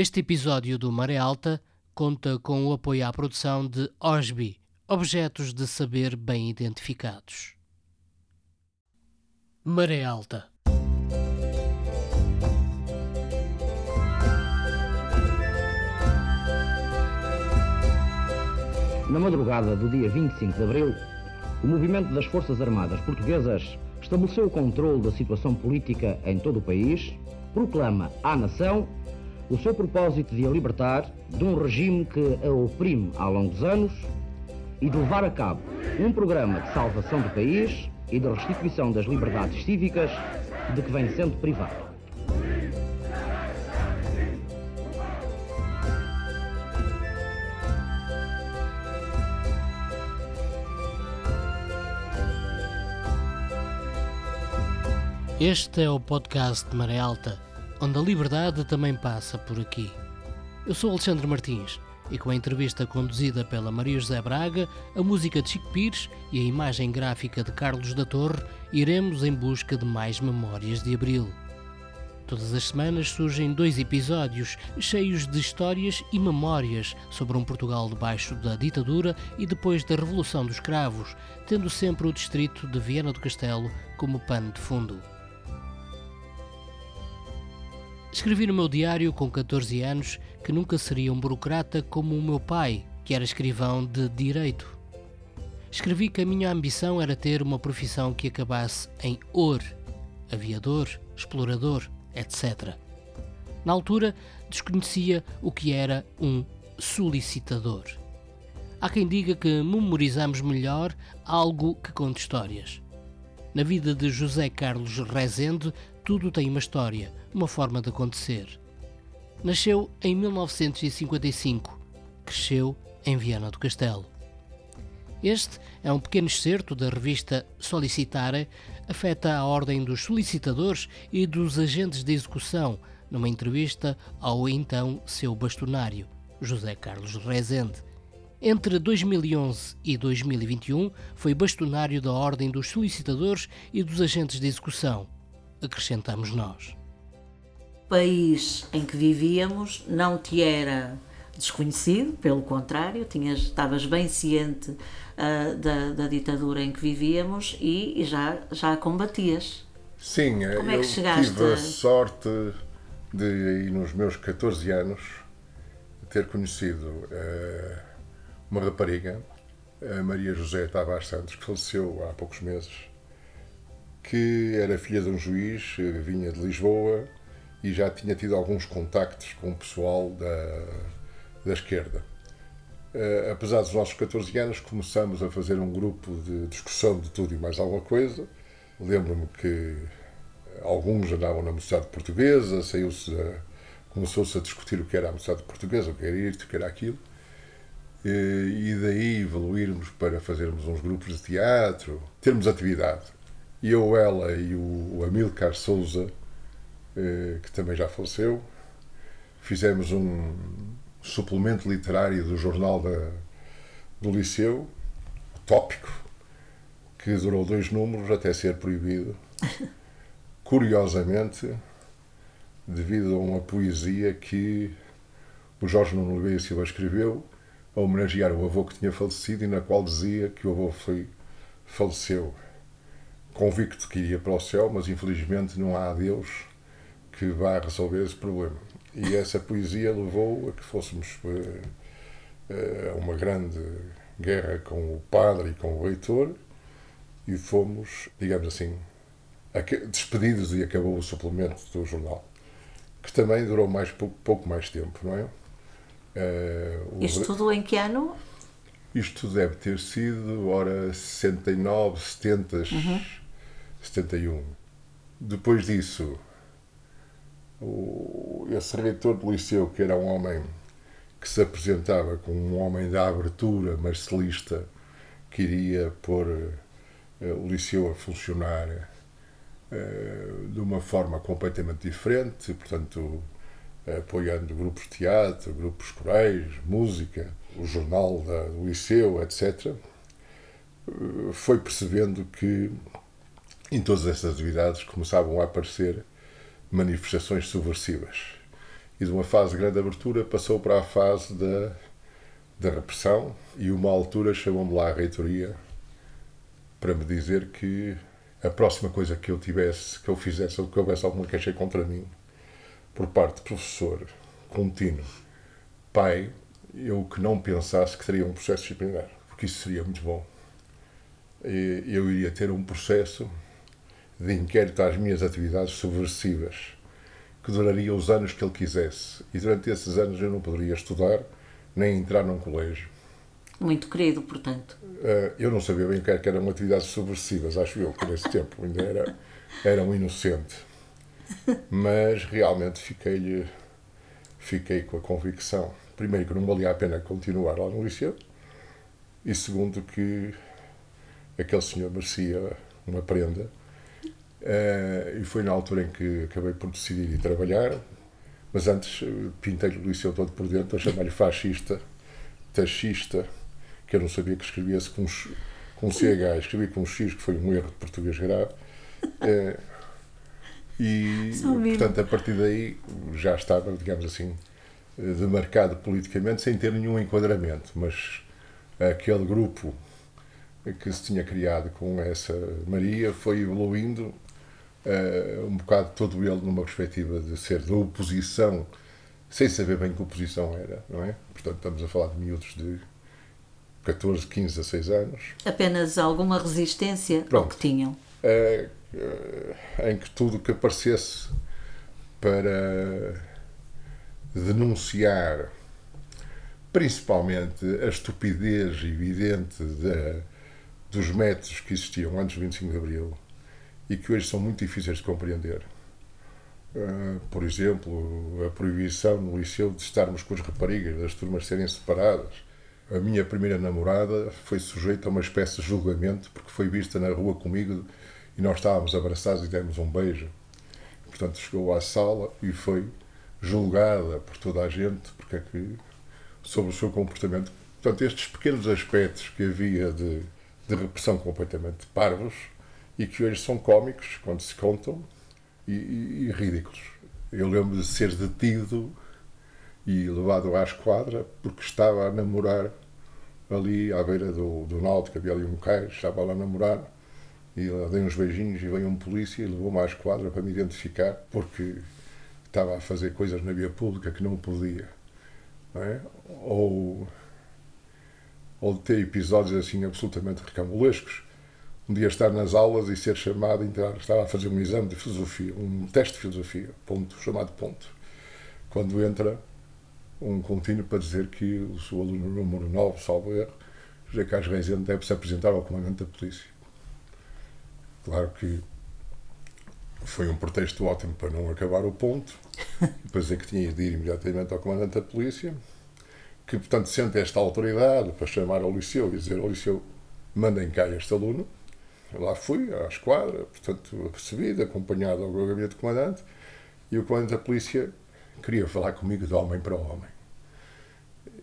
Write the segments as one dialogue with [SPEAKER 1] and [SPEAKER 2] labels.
[SPEAKER 1] Este episódio do Maré Alta conta com o apoio à produção de OSBI, Objetos de Saber Bem Identificados. Maré Alta
[SPEAKER 2] Na madrugada do dia 25 de abril, o movimento das Forças Armadas Portuguesas estabeleceu o controle da situação política em todo o país, proclama à nação o seu propósito de a libertar de um regime que a oprime há longos anos e de levar a cabo um programa de salvação do país e de restituição das liberdades cívicas de que vem sendo privado.
[SPEAKER 1] Este é o podcast de Maré Alta, onde a liberdade também passa por aqui. Eu sou Alexandre Martins e com a entrevista conduzida pela Maria José Braga, a música de Chico Pires e a imagem gráfica de Carlos da Torre, iremos em busca de mais memórias de Abril. Todas as semanas surgem dois episódios cheios de histórias e memórias sobre um Portugal debaixo da ditadura e depois da Revolução dos Cravos, tendo sempre o distrito de Viana do Castelo como pano de fundo. Escrevi no meu diário com 14 anos que nunca seria um burocrata como o meu pai, que era escrivão de direito. Escrevi que a minha ambição era ter uma profissão que acabasse em OR, aviador, explorador, etc. Na altura, desconhecia o que era um solicitador. Há quem diga que memorizamos melhor algo que conta histórias. Na vida de José Carlos Rezende, tudo tem uma história, uma forma de acontecer. Nasceu em 1955, cresceu em Viana do Castelo. Este é um pequeno excerto da revista Solicitare, afeta a ordem dos solicitadores e dos agentes de execução, numa entrevista ao então seu bastonário, José Carlos Rezende. Entre 2011 e 2021 foi bastonário da Ordem dos Solicitadores e dos Agentes de Execução, acrescentamos nós.
[SPEAKER 3] O país em que vivíamos não te era desconhecido, pelo contrário, tinhas, estavas bem ciente uh, da, da, ditadura em que vivíamos e, e, já, já a combatias.
[SPEAKER 4] Sim, Como eu é que chegaste tive a sorte de, nos meus 14 anos, ter conhecido uh, uma rapariga, a Maria José Tavares Santos, que faleceu há poucos meses, que era filha de um juiz, vinha de Lisboa e já tinha tido alguns contactos com o pessoal da, da esquerda. Uh, apesar dos nossos 14 anos, começamos a fazer um grupo de discussão de tudo e mais alguma coisa. Lembro-me que alguns andavam na mocidade portuguesa, começou-se a discutir o que era a mocidade portuguesa, o que era isto, o que era aquilo. Uh, e daí evoluirmos para fazermos uns grupos de teatro, termos atividade eu, ela e o Amilcar Souza, eh, que também já faleceu, fizemos um suplemento literário do jornal da, do Liceu, tópico, que durou dois números até ser proibido. Curiosamente, devido a uma poesia que o Jorge Nuno Oliveira Silva escreveu a homenagear o avô que tinha falecido e na qual dizia que o avô foi, faleceu convicto que iria para o céu, mas infelizmente não há Deus que vá resolver esse problema. E essa poesia levou a que fôssemos uh, uh, a uma grande guerra com o padre e com o reitor e fomos, digamos assim, despedidos e acabou o suplemento do jornal, que também durou mais pouco, pouco mais tempo, não é?
[SPEAKER 3] Uh, Isto tudo em que ano?
[SPEAKER 4] Isto deve ter sido, ora, 69, 70, uhum. 71. Depois disso, o, esse reitor do liceu, que era um homem que se apresentava como um homem da abertura marcelista, queria pôr uh, o liceu a funcionar uh, de uma forma completamente diferente, portanto, apoiando grupos de teatro, grupos corais, música, o jornal da, do liceu, etc., foi percebendo que em todas essas atividades começavam a aparecer manifestações subversivas. e de uma fase de grande abertura passou para a fase da, da repressão e uma altura chamou-me lá à reitoria para me dizer que a próxima coisa que eu tivesse, que eu fizesse, ou que houvesse alguma queixa contra mim, por parte de professor contínuo, pai, eu que não pensasse que teria um processo disciplinar, porque isso seria muito bom. E eu iria ter um processo de inquérito às minhas atividades subversivas, que duraria os anos que ele quisesse. E durante esses anos eu não poderia estudar, nem entrar num colégio.
[SPEAKER 3] Muito querido, portanto.
[SPEAKER 4] Uh, eu não sabia bem o que eram atividades subversivas, acho eu, que nesse tempo ainda era, era um inocente. Mas realmente fiquei, fiquei com a convicção, primeiro, que não valia a pena continuar lá no liceu, e segundo, que aquele senhor merecia uma prenda. Uh, e foi na altura em que acabei por decidir ir trabalhar, mas antes eh, pintei o liceu todo por dentro, a chamar-lhe fascista, taxista, que eu não sabia que escrevia-se com, com CH, escrevi com X, que foi um erro de português grave. É, e, portanto, a partir daí já estava, digamos assim, demarcado politicamente, sem ter nenhum enquadramento, mas aquele grupo que se tinha criado com essa Maria foi evoluindo uh, um bocado todo ele numa perspectiva de ser da oposição, sem saber bem que oposição era, não é? Portanto, estamos a falar de miúdos de 14, 15, 16 anos.
[SPEAKER 3] Apenas alguma resistência Pronto. que tinham.
[SPEAKER 4] É, é, em que tudo que aparecesse para denunciar principalmente a estupidez evidente de, dos métodos que existiam antes do 25 de Abril e que hoje são muito difíceis de compreender. Uh, por exemplo, a proibição no liceu de estarmos com as raparigas, das turmas serem separadas, a minha primeira namorada foi sujeita a uma espécie de julgamento porque foi vista na rua comigo e nós estávamos abraçados e demos um beijo. Portanto, chegou à sala e foi julgada por toda a gente porque é que, sobre o seu comportamento. Portanto, estes pequenos aspectos que havia de, de repressão completamente parvos e que hoje são cómicos quando se contam e, e, e ridículos. Eu lembro de ser detido e levado à esquadra porque estava a namorar ali à beira do, do Náutico, havia ali um cais, estava lá a namorar e lá dei uns beijinhos e veio um polícia e levou-me à esquadra para me identificar porque estava a fazer coisas na via pública que não podia. Não é? Ou, ou ter episódios assim absolutamente recambulescos. Um dia estar nas aulas e ser chamado, entrar, estava a fazer um exame de filosofia, um teste de filosofia, ponto, chamado ponto. Quando entra, um contínuo para dizer que o seu aluno número 9, salvo erro, José Carlos Reisende, deve se apresentar ao comandante da polícia. Claro que foi um pretexto ótimo para não acabar o ponto, para dizer que tinha de ir imediatamente ao comandante da polícia, que, portanto, sente esta autoridade para chamar ao liceu e dizer ao liceu, mandem cá este aluno. Lá fui, à esquadra, portanto, apercebido, acompanhado ao gabinete do comandante, e o comandante da polícia queria falar comigo de homem para homem.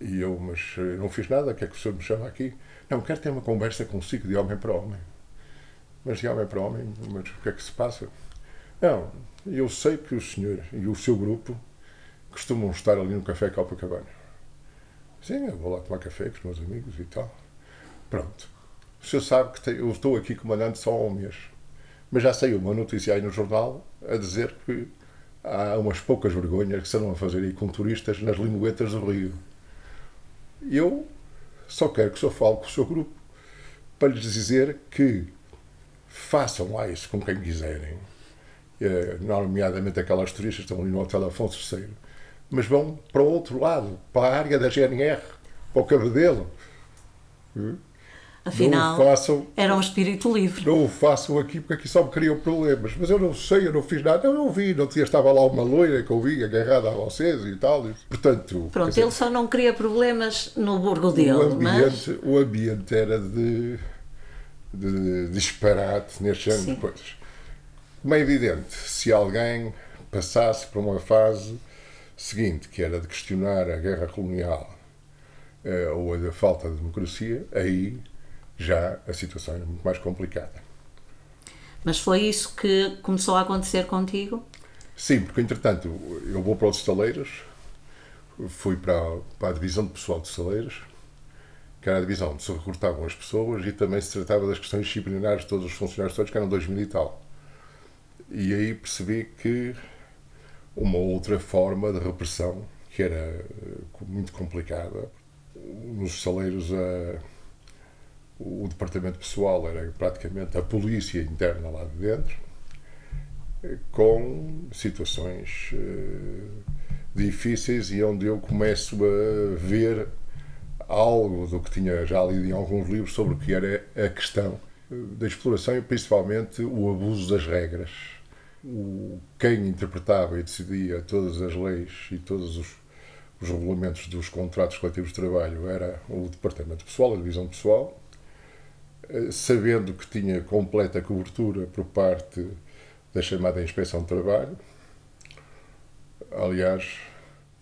[SPEAKER 4] E eu, mas não fiz nada, o que é que o senhor me chama aqui? Não, quero ter uma conversa consigo de homem para homem. Mas de homem para homem, mas o que é que se passa? Não, eu sei que o senhor e o seu grupo costumam estar ali no Café Copacabana. Sim, eu vou lá tomar café com os meus amigos e tal. Pronto. O senhor sabe que eu estou aqui comandante só há um mês. Mas já saiu uma notícia aí no jornal a dizer que há umas poucas vergonhas que se andam a fazer aí com turistas nas linguetas do Rio. Eu só quero que o senhor fale com o seu grupo para lhes dizer que façam lá isso com quem quiserem. É, nomeadamente aquelas turistas que estão ali no Hotel Afonso III. Mas vão para o outro lado, para a área da GNR, para o Cabedelo.
[SPEAKER 3] Afinal, façam, era um espírito livre.
[SPEAKER 4] Não o façam aqui porque aqui só me criam problemas. Mas eu não sei, eu não fiz nada. Eu não vi, não tinha, estava lá uma loira que eu vi agarrada a vocês e tal. Portanto.
[SPEAKER 3] Pronto, dizer, ele só não queria problemas no burgo dele.
[SPEAKER 4] O ambiente, mas... o ambiente era de, de, de disparate neste género de coisas. Como é evidente, se alguém passasse por uma fase seguinte, que era de questionar a guerra colonial eh, ou a falta de democracia, aí já a situação era muito mais complicada.
[SPEAKER 3] Mas foi isso que começou a acontecer contigo?
[SPEAKER 4] Sim, porque entretanto eu vou para os estaleiros, fui para, para a divisão de pessoal de estaleiros, que era a divisão onde se recrutavam as pessoas e também se tratava das questões disciplinares de todos os funcionários todos, que eram dois mil e tal. E aí percebi que uma outra forma de repressão, que era eh, muito complicada, nos saleiros a, o departamento pessoal era praticamente a polícia interna lá de dentro, com situações uh, difíceis e onde eu começo a ver algo do que tinha já lido em alguns livros sobre o que era a questão da exploração e principalmente o abuso das regras. O, quem interpretava e decidia todas as leis e todos os, os regulamentos dos contratos coletivos de trabalho era o departamento pessoal, a divisão pessoal, eh, sabendo que tinha completa cobertura por parte da chamada Inspeção de Trabalho. Aliás,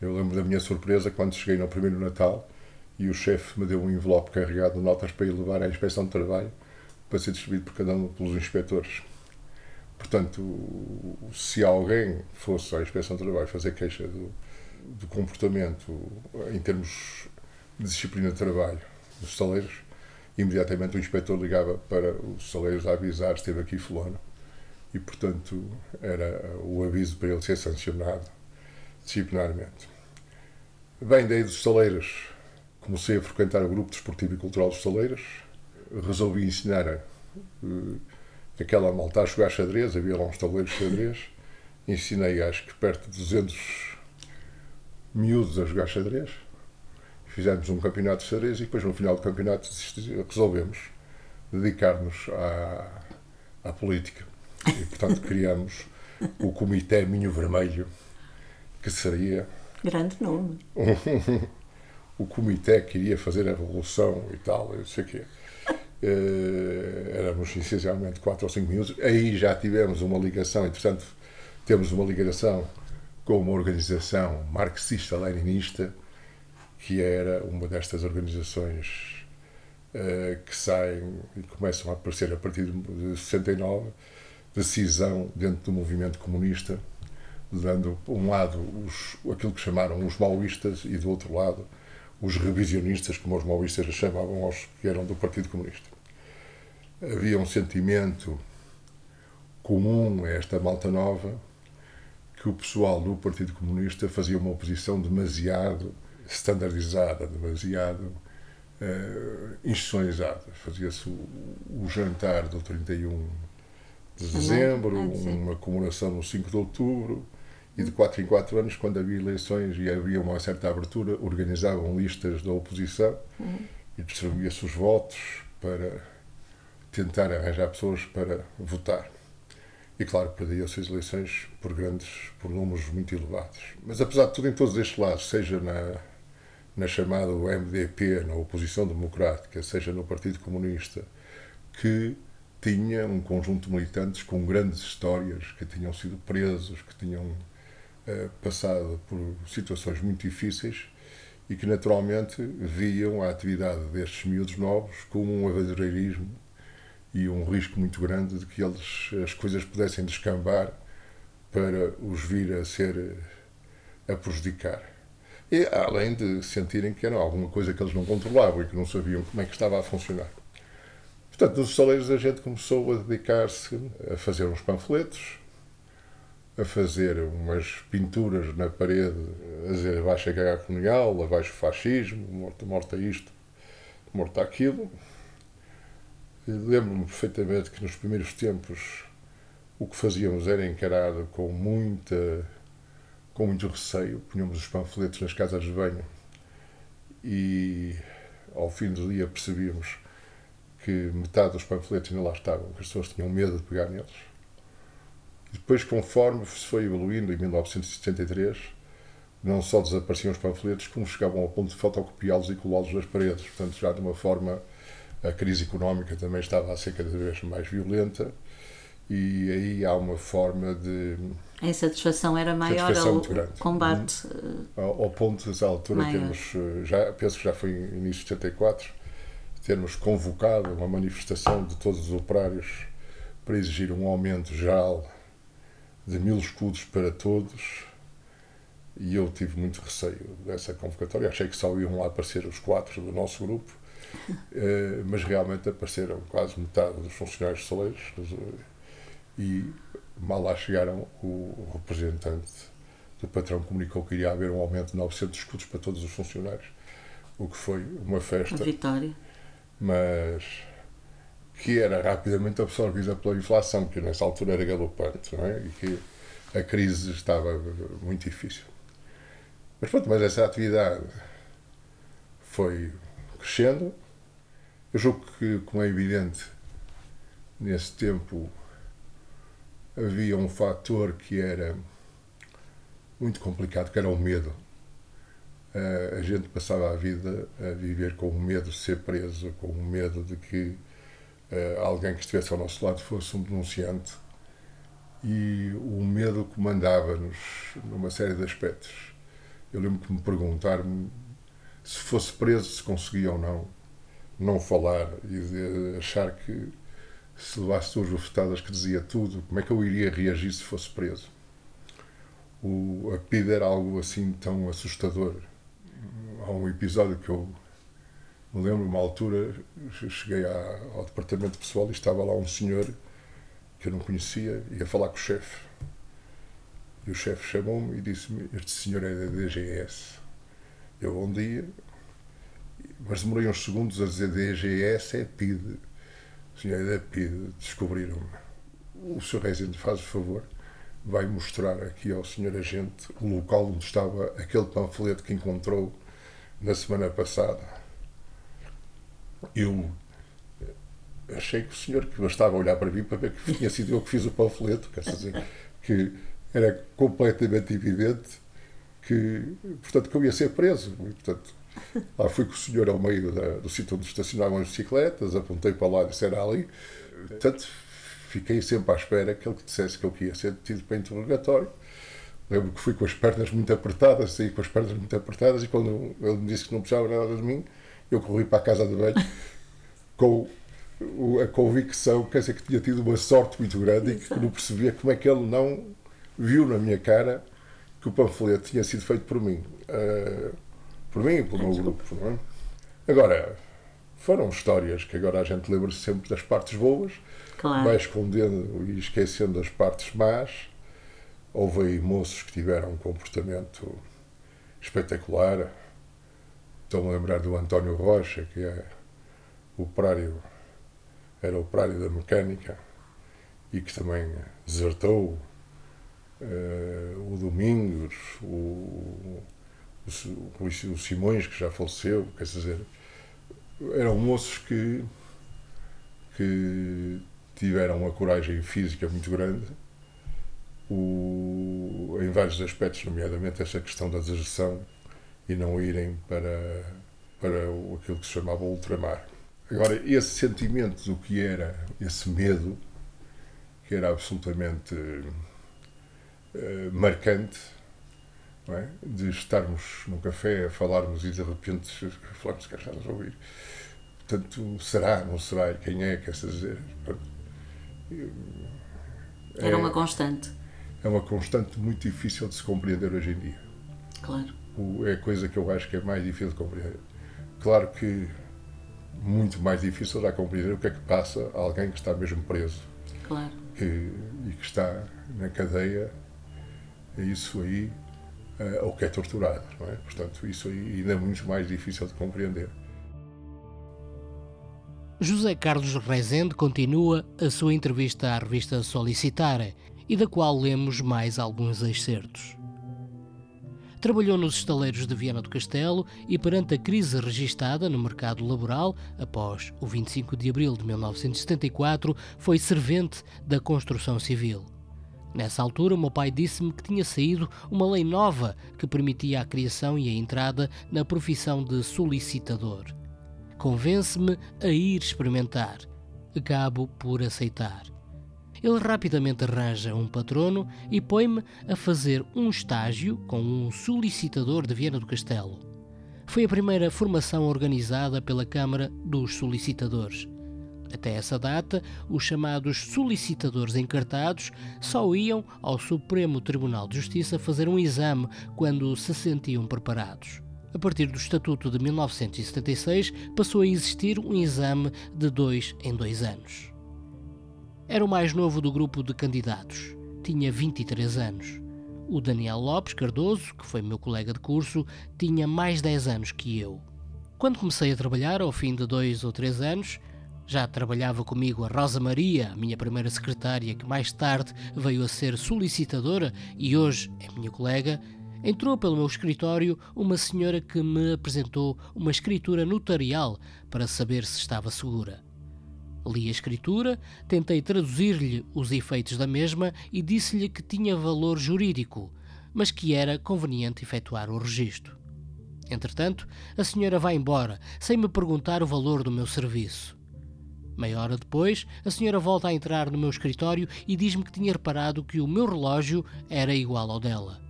[SPEAKER 4] eu lembro da minha surpresa quando cheguei no primeiro Natal e o chefe me deu um envelope carregado de notas para ir levar à Inspeção de Trabalho para ser distribuído por cada um pelos inspectores. Portanto, se alguém fosse à Inspeção de Trabalho fazer queixa do, do comportamento em termos de disciplina de trabalho dos saleiros, imediatamente o inspetor ligava para os saleiros a avisar esteve aqui fulano. E, portanto, era o aviso para ele ser sancionado disciplinarmente. Bem, daí dos saleiros, comecei a frequentar o grupo desportivo e cultural dos saleiros, resolvi ensinar uh, aquela malta a jogar xadrez, havia lá uns tabuleiros de xadrez, ensinei acho que perto de 200 miúdos a jogar xadrez, fizemos um campeonato de xadrez e depois no final do campeonato resolvemos dedicar-nos à, à política. E, portanto, criamos o Comitê Minho Vermelho, que seria.
[SPEAKER 3] Grande nome.
[SPEAKER 4] o comitê que iria fazer a revolução e tal, eu sei o quê. Uh, éramos essencialmente quatro ou cinco minutos. Aí já tivemos uma ligação, entretanto, temos uma ligação com uma organização marxista-leninista, que era uma destas organizações uh, que saem e começam a aparecer a partir de 69 decisão dentro do movimento comunista, dando, um lado, os, aquilo que chamaram os maoístas e, do outro lado, os revisionistas, como os maoístas chamavam aos que eram do Partido Comunista. Havia um sentimento comum a esta malta nova que o pessoal do Partido Comunista fazia uma oposição demasiado standardizada, demasiado uh, institucionalizada. Fazia-se o, o jantar do 31 de dezembro, uma comemoração no 5 de outubro, e de 4 em 4 anos, quando havia eleições e havia uma certa abertura, organizavam listas da oposição uhum. e distribuía-se os votos para tentar arranjar pessoas para votar. E claro, perdiam-se as eleições por grandes, por números muito elevados. Mas apesar de tudo, em todos estes lados, seja na, na chamada MDP, na oposição democrática, seja no Partido Comunista, que tinha um conjunto de militantes com grandes histórias, que tinham sido presos, que tinham uh, passado por situações muito difíceis e que naturalmente viam a atividade destes miúdos novos como um aventureirismo e um risco muito grande de que eles, as coisas pudessem descambar para os vir a ser a prejudicar. E além de sentirem que era alguma coisa que eles não controlavam e que não sabiam como é que estava a funcionar. Portanto, nos saleiros a gente começou a dedicar-se a fazer uns panfletos, a fazer umas pinturas na parede, a dizer abaixo a guerra colonial, abaixo o fascismo, morta, morta isto, morta aquilo. Lembro-me perfeitamente que nos primeiros tempos o que fazíamos era encarado com muita com muito receio, punhamos os panfletos nas casas de banho e ao fim do dia percebíamos que metade dos panfletos ainda lá estavam, que as pessoas tinham medo de pegar neles. Depois, conforme se foi evoluindo, em 1973, não só desapareciam os panfletos, como chegavam ao ponto de fotocopiá-los e colá-los nas paredes. Portanto, já de uma forma, a crise económica também estava a ser cada vez mais violenta e aí há uma forma de.
[SPEAKER 3] A insatisfação era maior ao combate. Uhum.
[SPEAKER 4] Ao, ao ponto, dessa altura, maior. temos, eh, já, penso que já foi em início de 74, termos convocado uma manifestação de todos os operários para exigir um aumento geral de mil escudos para todos e eu tive muito receio dessa convocatória. Achei que só iam lá aparecer os quatro do nosso grupo, eh, mas realmente apareceram quase metade dos funcionários soleiros e mal lá chegaram, o representante do patrão comunicou que iria haver um aumento de 900 escudos para todos os funcionários, o que foi uma festa.
[SPEAKER 3] Uma vitória.
[SPEAKER 4] Mas que era rapidamente absorvida pela inflação, que nessa altura era galopante, não é? E que a crise estava muito difícil. Mas pronto, mas essa atividade foi crescendo. Eu julgo que, como é evidente, nesse tempo havia um fator que era muito complicado, que era o medo. Uh, a gente passava a vida a viver com o medo de ser preso, com o medo de que uh, alguém que estivesse ao nosso lado fosse um denunciante. E o medo comandava-nos numa série de aspectos. Eu lembro que me perguntar-me se fosse preso, se conseguia ou não não falar e achar que se levasse duas bofetadas que dizia tudo, como é que eu iria reagir se fosse preso? O, a PID era algo assim tão assustador. Há um episódio que eu me lembro, uma altura, cheguei à, ao departamento pessoal e estava lá um senhor que eu não conhecia, ia falar com o chefe e o chefe chamou-me e disse-me: Este senhor é da DGS. Eu, bom dia. Mas demorei uns segundos a dizer DGS é PID. Senhor é da PID. Descobriram-me. O senhor Rezende, faz o favor, vai mostrar aqui ao senhor agente o local onde estava aquele panfleto que encontrou na semana passada. Eu achei que o senhor que bastava olhar para mim para ver que tinha sido eu que fiz o panfleto, quer dizer, que era completamente evidente que, portanto, que eu ia ser preso. E, portanto, lá fui com o senhor ao meio da, do sítio onde estacionavam as bicicletas, apontei para lá e disse era ali. Portanto, fiquei sempre à espera que ele dissesse que eu ia ser detido para interrogatório. Lembro que fui com as pernas muito apertadas, saí com as pernas muito apertadas e quando ele me disse que não precisava nada de mim, eu corri para a casa de banho com a convicção, quer dizer, que tinha tido uma sorte muito grande e que não percebia como é que ele não viu na minha cara que o panfleto tinha sido feito por mim. Uh, por mim e pelo meu grupo. Não é? Agora, foram histórias que agora a gente lembra-se sempre das partes boas, claro. vai escondendo e esquecendo as partes más. Houve aí moços que tiveram um comportamento espetacular. Estou-me a lembrar do António Rocha, que é o operário, era o operário da mecânica e que também desertou uh, o Domingos, o, o, Simões, que já faleceu, quer dizer, eram moços que, que tiveram uma coragem física muito grande o, em vários aspectos, nomeadamente essa questão da deserção e não irem para, para aquilo que se chamava ultramar. Agora, esse sentimento do que era esse medo, que era absolutamente eh, marcante é? de estarmos num café a falarmos e de repente falarmos que estás a ouvir. Portanto, será, não será, quem é, quer dizer.
[SPEAKER 3] É, Era uma constante.
[SPEAKER 4] É uma constante muito difícil de se compreender hoje em dia.
[SPEAKER 3] Claro.
[SPEAKER 4] O, é a coisa que eu acho que é mais difícil de compreender. Claro que muito mais difícil já compreender o que é que passa a alguém que está mesmo preso.
[SPEAKER 3] Claro.
[SPEAKER 4] Que, e que está na cadeia é isso aí uh, ou que é torturado, não é? Portanto, isso ainda é muito mais difícil de compreender.
[SPEAKER 1] José Carlos Rezende continua a sua entrevista à revista Solicitare e da qual lemos mais alguns excertos. Trabalhou nos estaleiros de Viana do Castelo e, perante a crise registada no mercado laboral após o 25 de abril de 1974, foi servente da construção civil. Nessa altura, meu pai disse-me que tinha saído uma lei nova que permitia a criação e a entrada na profissão de solicitador. Convence-me a ir experimentar. Acabo por aceitar. Ele rapidamente arranja um patrono e põe-me a fazer um estágio com um solicitador de Viena do Castelo. Foi a primeira formação organizada pela Câmara dos Solicitadores. Até essa data, os chamados solicitadores encartados só iam ao Supremo Tribunal de Justiça fazer um exame quando se sentiam preparados. A partir do Estatuto de 1976, passou a existir um exame de dois em dois anos. Era o mais novo do grupo de candidatos. Tinha 23 anos. O Daniel Lopes Cardoso, que foi meu colega de curso, tinha mais 10 anos que eu. Quando comecei a trabalhar, ao fim de dois ou três anos, já trabalhava comigo a Rosa Maria, minha primeira secretária, que mais tarde veio a ser solicitadora e hoje é minha colega. Entrou pelo meu escritório uma senhora que me apresentou uma escritura notarial para saber se estava segura. Li a escritura, tentei traduzir-lhe os efeitos da mesma e disse-lhe que tinha valor jurídico, mas que era conveniente efetuar o registro. Entretanto, a senhora vai embora, sem me perguntar o valor do meu serviço. Meia hora depois, a senhora volta a entrar no meu escritório e diz-me que tinha reparado que o meu relógio era igual ao dela.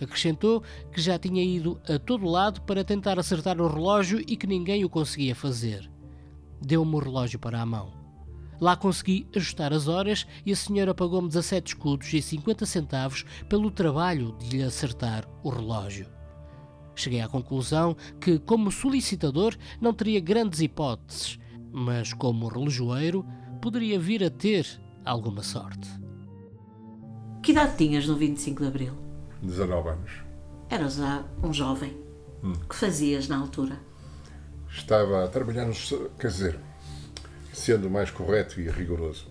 [SPEAKER 1] Acrescentou que já tinha ido a todo lado para tentar acertar o relógio e que ninguém o conseguia fazer. Deu-me o relógio para a mão. Lá consegui ajustar as horas e a senhora pagou-me 17 escudos e 50 centavos pelo trabalho de lhe acertar o relógio. Cheguei à conclusão que, como solicitador, não teria grandes hipóteses, mas como relojoeiro poderia vir a ter alguma sorte.
[SPEAKER 3] Que idade tinhas no 25 de Abril?
[SPEAKER 4] 19 anos.
[SPEAKER 3] Eras um jovem. Hum. que fazias na altura?
[SPEAKER 4] Estava a trabalhar no. Quer dizer, sendo mais correto e rigoroso,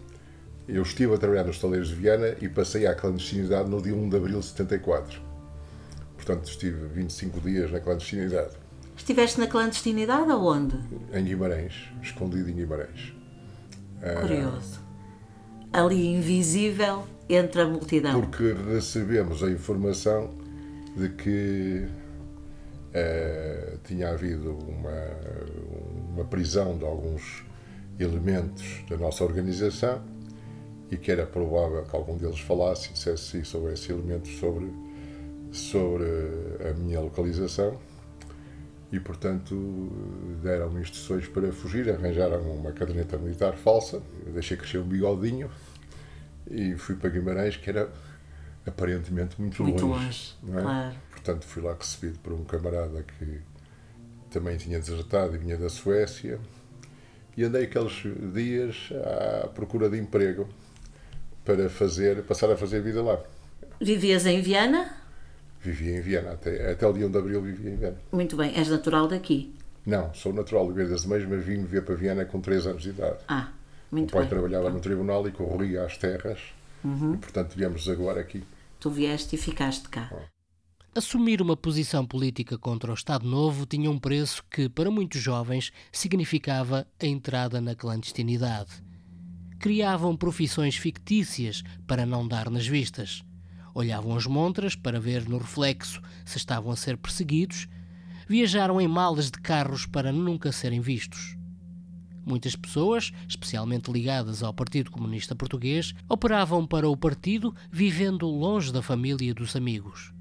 [SPEAKER 4] eu estive a trabalhar nos taleiros de Viana e passei à clandestinidade no dia 1 de abril de 74. Portanto, estive 25 dias na clandestinidade.
[SPEAKER 3] Estiveste na clandestinidade aonde?
[SPEAKER 4] Em Guimarães, escondido em Guimarães.
[SPEAKER 3] Curioso. Ali invisível entre a multidão.
[SPEAKER 4] Porque recebemos a informação de que uh, tinha havido uma, uma prisão de alguns elementos da nossa organização e que era provável que algum deles falasse e dissesse isso ou esse elemento sobre, sobre a minha localização e, portanto, deram instruções para fugir, arranjaram uma caderneta militar falsa, eu deixei crescer um bigodinho e fui para Guimarães, que era aparentemente muito,
[SPEAKER 3] muito longe. longe é? claro.
[SPEAKER 4] Portanto, fui lá recebido por um camarada que também tinha desertado e vinha da Suécia e andei aqueles dias à procura de emprego para fazer, passar a fazer vida lá.
[SPEAKER 3] Vivias em Viana?
[SPEAKER 4] Vivia em Viena, até, até o dia 1 de Abril vivia em Viena.
[SPEAKER 3] Muito bem, és natural daqui?
[SPEAKER 4] Não, sou natural de Guardas de Meios, mas vim ver para Viena com 3 anos de idade.
[SPEAKER 3] Ah, muito
[SPEAKER 4] o pai
[SPEAKER 3] bem.
[SPEAKER 4] trabalhava no tribunal e corria às terras uhum. e, portanto, viemos agora aqui.
[SPEAKER 3] Tu vieste e ficaste cá. Ah.
[SPEAKER 1] Assumir uma posição política contra o Estado Novo tinha um preço que, para muitos jovens, significava a entrada na clandestinidade. Criavam profissões fictícias para não dar nas vistas olhavam as montras para ver no reflexo se estavam a ser perseguidos, viajaram em malas de carros para nunca serem vistos. Muitas pessoas, especialmente ligadas ao Partido Comunista Português, operavam para o partido vivendo longe da família e dos amigos.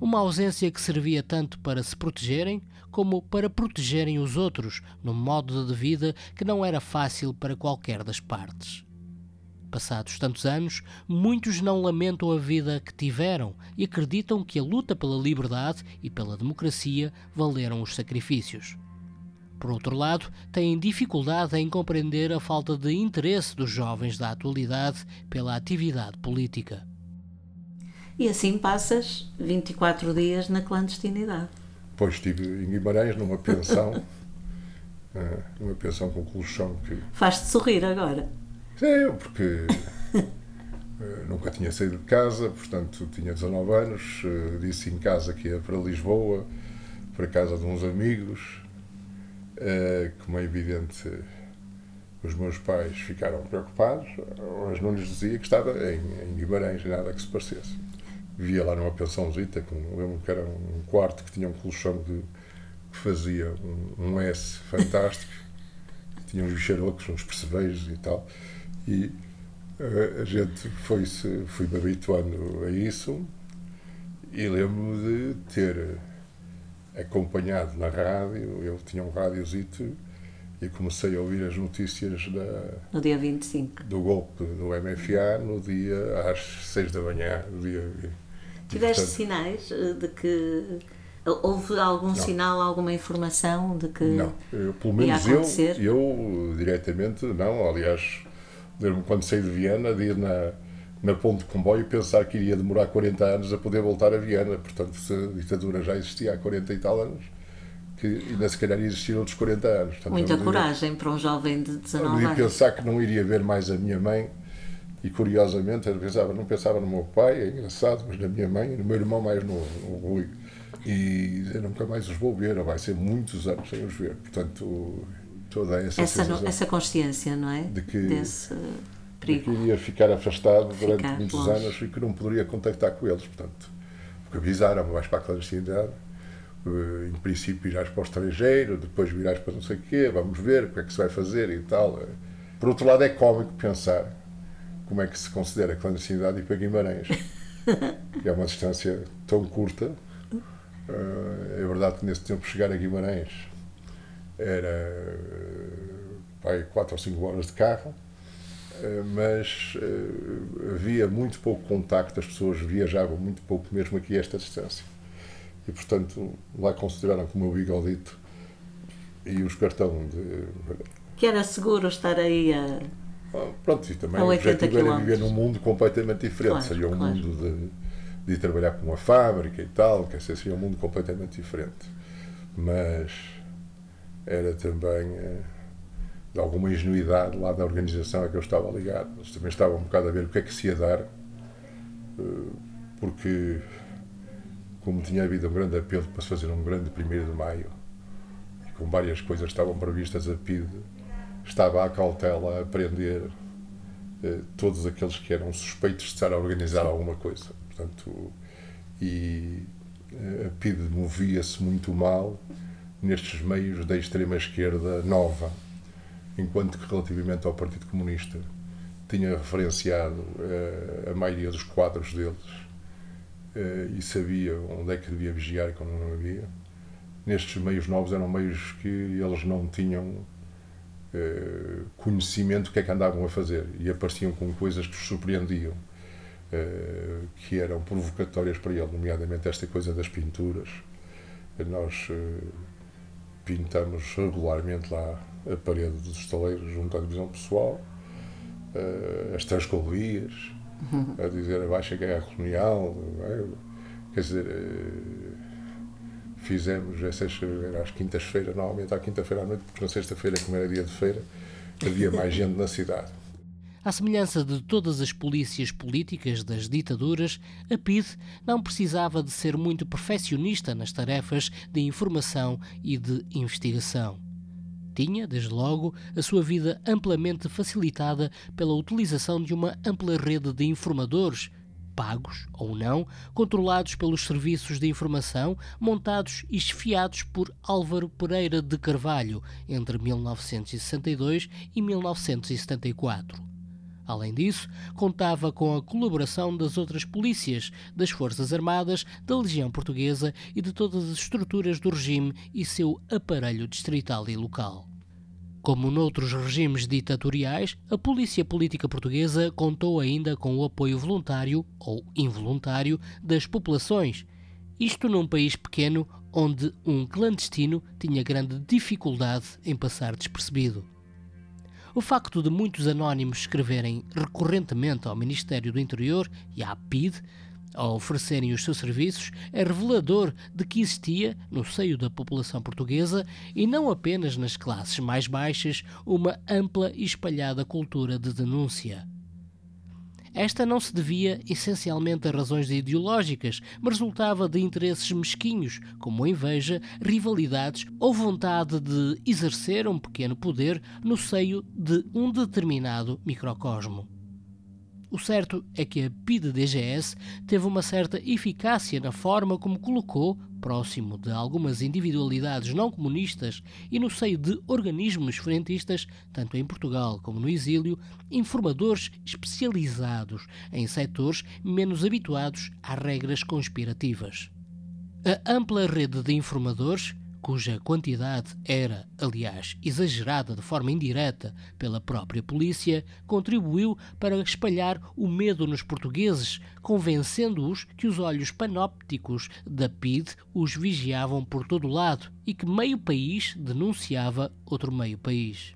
[SPEAKER 1] Uma ausência que servia tanto para se protegerem como para protegerem os outros num modo de vida que não era fácil para qualquer das partes. Passados tantos anos, muitos não lamentam a vida que tiveram e acreditam que a luta pela liberdade e pela democracia valeram os sacrifícios. Por outro lado, têm dificuldade em compreender a falta de interesse dos jovens da atualidade pela atividade política.
[SPEAKER 3] E assim passas 24 dias na clandestinidade.
[SPEAKER 4] Pois estive em Guimarães numa pensão, eh, numa pensão com colchão que.
[SPEAKER 3] Faz-te sorrir agora.
[SPEAKER 4] Sim, porque eh, nunca tinha saído de casa, portanto tinha 19 anos, eh, disse em casa que ia para Lisboa, para casa de uns amigos, eh, como é evidente os meus pais ficaram preocupados, mas não lhes dizia que estava em, em Guimarães, nada que se parecesse. Vivia lá numa pensãozita, com, lembro que era um quarto que tinha um colchão de, que fazia um, um S fantástico, tinha uns bicharotos, uns percebejos e tal. E uh, a gente foi-se, fui-me habituando a isso e lembro-me de ter acompanhado na rádio, eu tinha um rádiozito e comecei a ouvir as notícias da,
[SPEAKER 3] no dia 25
[SPEAKER 4] do golpe do MFA no dia às 6 da manhã. Do dia,
[SPEAKER 3] Tiveste portanto, sinais eh, de que houve algum não. sinal, alguma informação de que
[SPEAKER 4] não, eu, pelo menos eu, eu diretamente não. Aliás, quando saí de Viena, de ir na, na ponte de comboio pensar que iria demorar 40 anos a poder voltar a Viena. Portanto, se a ditadura já existia há 40 e tal anos, que ainda se calhar existiram outros 40 anos.
[SPEAKER 3] Portanto, Muita coragem para um jovem de 19 anos.
[SPEAKER 4] pensar que não iria ver mais a minha mãe e curiosamente eu pensava, não pensava no meu pai, é engraçado, mas na minha mãe e no meu irmão mais novo, o Rui. E eu nunca mais os vou ver, vai ser muitos anos sem os ver. Portanto, toda essa
[SPEAKER 3] essa, essa consciência, não é?
[SPEAKER 4] De que,
[SPEAKER 3] Desse perigo.
[SPEAKER 4] De que iria ficar afastado durante ficar muitos longe. anos e que não poderia contactar com eles. Portanto, porque avisaram-me, vais para a clandestinidade em princípio irás para o estrangeiro, depois virás para não sei o quê, vamos ver o que é que se vai fazer e tal. Por outro lado, é cómico pensar como é que se considera a clandestinidade ir para Guimarães, que é uma distância tão curta. É verdade que nesse tempo chegar a Guimarães era vai, 4 ou 5 horas de carro, mas havia muito pouco contacto, as pessoas viajavam muito pouco mesmo aqui a esta distância e, portanto, lá consideraram que o meu bigodito e o espertão de.
[SPEAKER 3] Que era seguro estar aí a.
[SPEAKER 4] Ah, pronto, e também o objetivo era viver num mundo completamente diferente. Claro, seria um claro. mundo de, de trabalhar com uma fábrica e tal, que seria um mundo completamente diferente. Mas era também eh, de alguma ingenuidade lá da organização a que eu estava ligado. Eles também estavam um bocado a ver o que é que se ia dar, eh, porque como tinha havido um grande apelo para se fazer um grande 1 de maio, e com várias coisas estavam previstas a PIDE, estava à cautela a prender eh, todos aqueles que eram suspeitos de estar a organizar alguma coisa. Portanto, e a PIDE movia-se muito mal nestes meios da extrema-esquerda nova, enquanto que relativamente ao Partido Comunista tinha referenciado eh, a maioria dos quadros deles uh, e sabia onde é que devia vigiar e quando não havia. Nestes meios novos eram meios que eles não tinham uh, conhecimento do que é que andavam a fazer e apareciam com coisas que os surpreendiam, que eram provocatórias para ele, nomeadamente esta coisa das pinturas. Nós pintamos regularmente lá a parede dos estaleiros junto à divisão pessoal, as transcolorias, a dizer a baixa guerra colonial. É? Quer dizer, eh, fizemos essas às quintas-feiras, normalmente à quinta-feira à noite, porque na sexta-feira, como era dia de feira, havia mais gente na cidade.
[SPEAKER 1] À semelhança de todas as polícias políticas das ditaduras, a PIDE não precisava de ser muito perfeccionista nas tarefas de informação e de investigação tinha, desde logo, a sua vida amplamente facilitada pela utilização de uma ampla rede de informadores, pagos ou não, controlados pelos serviços de informação, montados e esfiados por Álvaro Pereira de Carvalho entre 1962 e 1974. Além disso, contava com a colaboração das outras polícias, das Forças Armadas, da Legião Portuguesa e de todas as estruturas do regime e seu aparelho distrital e local. Como noutros regimes ditatoriais, a polícia política portuguesa contou ainda com o apoio voluntário ou involuntário das populações. Isto num país pequeno onde um clandestino tinha grande dificuldade em passar despercebido. O facto de muitos anónimos escreverem recorrentemente ao Ministério do Interior e à PIDE ao oferecerem os seus serviços, é revelador de que existia, no seio da população portuguesa, e não apenas nas classes mais baixas, uma ampla e espalhada cultura de denúncia. Esta não se devia essencialmente a razões ideológicas, mas resultava de interesses mesquinhos, como inveja, rivalidades ou vontade de exercer um pequeno poder no seio de um determinado microcosmo. O certo é que a PIDE-DGS teve uma certa eficácia na forma como colocou, próximo de algumas individualidades não comunistas e no seio de organismos frentistas, tanto em Portugal como no exílio, informadores especializados em setores menos habituados às regras conspirativas. A ampla rede de informadores cuja quantidade era, aliás, exagerada de forma indireta pela própria polícia, contribuiu para espalhar o medo nos portugueses, convencendo-os que os olhos panópticos da PIDE os vigiavam por todo lado e que meio país denunciava outro meio país.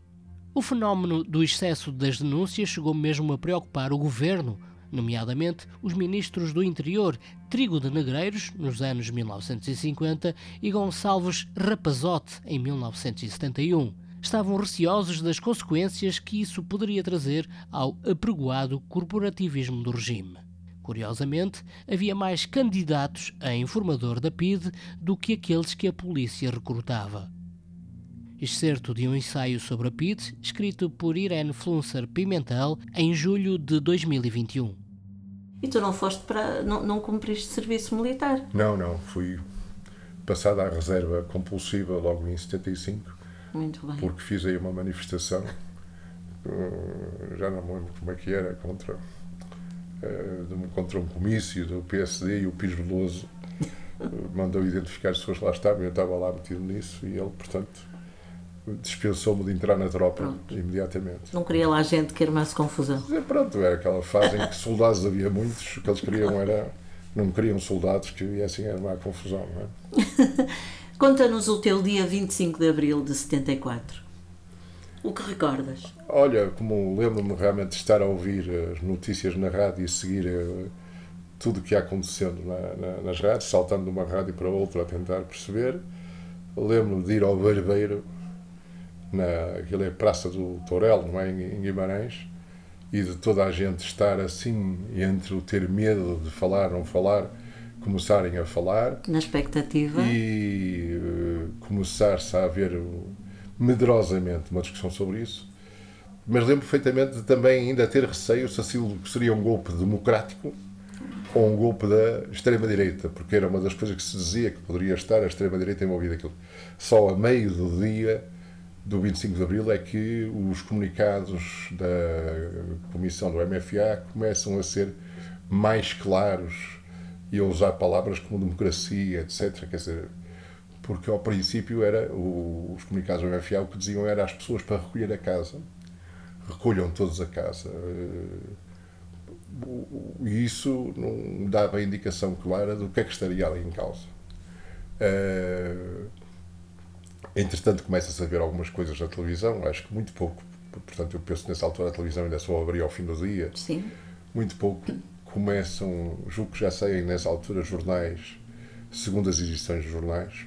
[SPEAKER 1] O fenómeno do excesso das denúncias chegou mesmo a preocupar o governo, nomeadamente os ministros do Interior, Trigo de Negreiros, nos anos 1950, e Gonçalves Rapazote, em 1971. Estavam receosos das consequências que isso poderia trazer ao apregoado corporativismo do regime. Curiosamente, havia mais candidatos a informador da PIDE do que aqueles que a polícia recrutava excerto de um ensaio sobre a PIDE, escrito por Irene Flunser Pimentel em julho de 2021.
[SPEAKER 3] E tu não foste para. não, não cumpriste serviço militar?
[SPEAKER 4] Não, não. Fui passado à reserva compulsiva logo em 75.
[SPEAKER 3] Muito bem.
[SPEAKER 4] Porque fiz aí uma manifestação, já não me lembro como é que era, contra, eh, contra um comício do PSD e o Pires Veloso mandou identificar as pessoas que lá estavam, eu estava lá metido nisso e ele, portanto, dispensou-me de entrar na tropa pronto. imediatamente.
[SPEAKER 3] Não queria lá gente que armasse confusão.
[SPEAKER 4] É, pronto, era aquela fase em que soldados havia muitos, o que eles queriam era. Não queriam soldados que viessem armar confusão, não é?
[SPEAKER 3] Conta-nos o teu dia 25 de abril de 74. O que recordas?
[SPEAKER 4] Olha, como lembro-me realmente de estar a ouvir as notícias na rádio e seguir uh, tudo o que ia acontecendo na, na, nas rádios, saltando de uma rádio para outra a tentar perceber. Lembro-me de ir ao barbeiro na aquilo é Praça do Torel, não é? Em, Guimarães, e de toda a gente estar assim, entre o ter medo de falar, não falar, começarem a falar.
[SPEAKER 3] Na expectativa.
[SPEAKER 4] E uh, começar-se a haver medrosamente uma discussão sobre isso. Mas lembro perfeitamente de também ainda ter receio se aquilo seria um golpe democrático ou um golpe da extrema-direita, porque era uma das coisas que se dizia que poderia estar a extrema-direita envolvida aquilo. Só a meio do dia do 25 de Abril é que os comunicados da Comissão do MFA começam a ser mais claros e a usar palavras como democracia, etc. Quer dizer, porque ao princípio era o, os comunicados do MFA o que diziam era as pessoas para recolher a casa, recolham todos a casa. E isso não dava indicação clara do que é que estaria ali em causa. Uh, Entretanto, começa-se a ver algumas coisas na televisão, acho que muito pouco, portanto, eu penso nessa altura a televisão ainda só abria ao fim do dia.
[SPEAKER 3] Sim.
[SPEAKER 4] Muito pouco. Começam, julgo que já saem nessa altura jornais, segundas edições de jornais,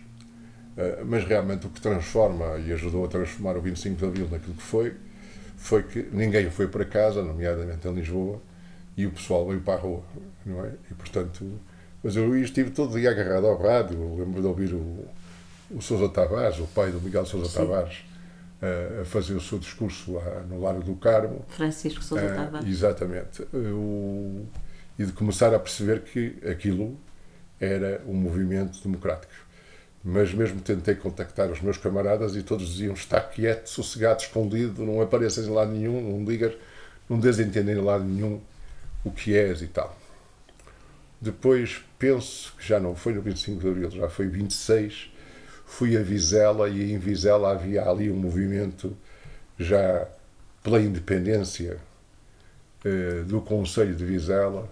[SPEAKER 4] uh, mas realmente o que transforma e ajudou a transformar o 25 de Abril naquilo que foi, foi que ninguém foi para casa, nomeadamente em Lisboa, e o pessoal veio para a rua, não é? E portanto, mas eu estive todo dia agarrado ao rádio, lembro de ouvir o o Sousa Tavares, o pai do Miguel Sousa Sim. Tavares, uh, a fazer o seu discurso lá no Largo do Carmo.
[SPEAKER 3] Francisco Sousa uh, Tavares.
[SPEAKER 4] Exatamente. Uh, e de começar a perceber que aquilo era um movimento democrático. Mas mesmo tentei contactar os meus camaradas e todos diziam: está quieto, sossegado, escondido, não apareças em lado nenhum, não digas, não desentender em lado nenhum o que és e tal. Depois penso que já não foi no 25 de Abril, já foi 26 fui a Vizela e em Vizela havia ali um movimento já pela independência eh, do Conselho de Vizela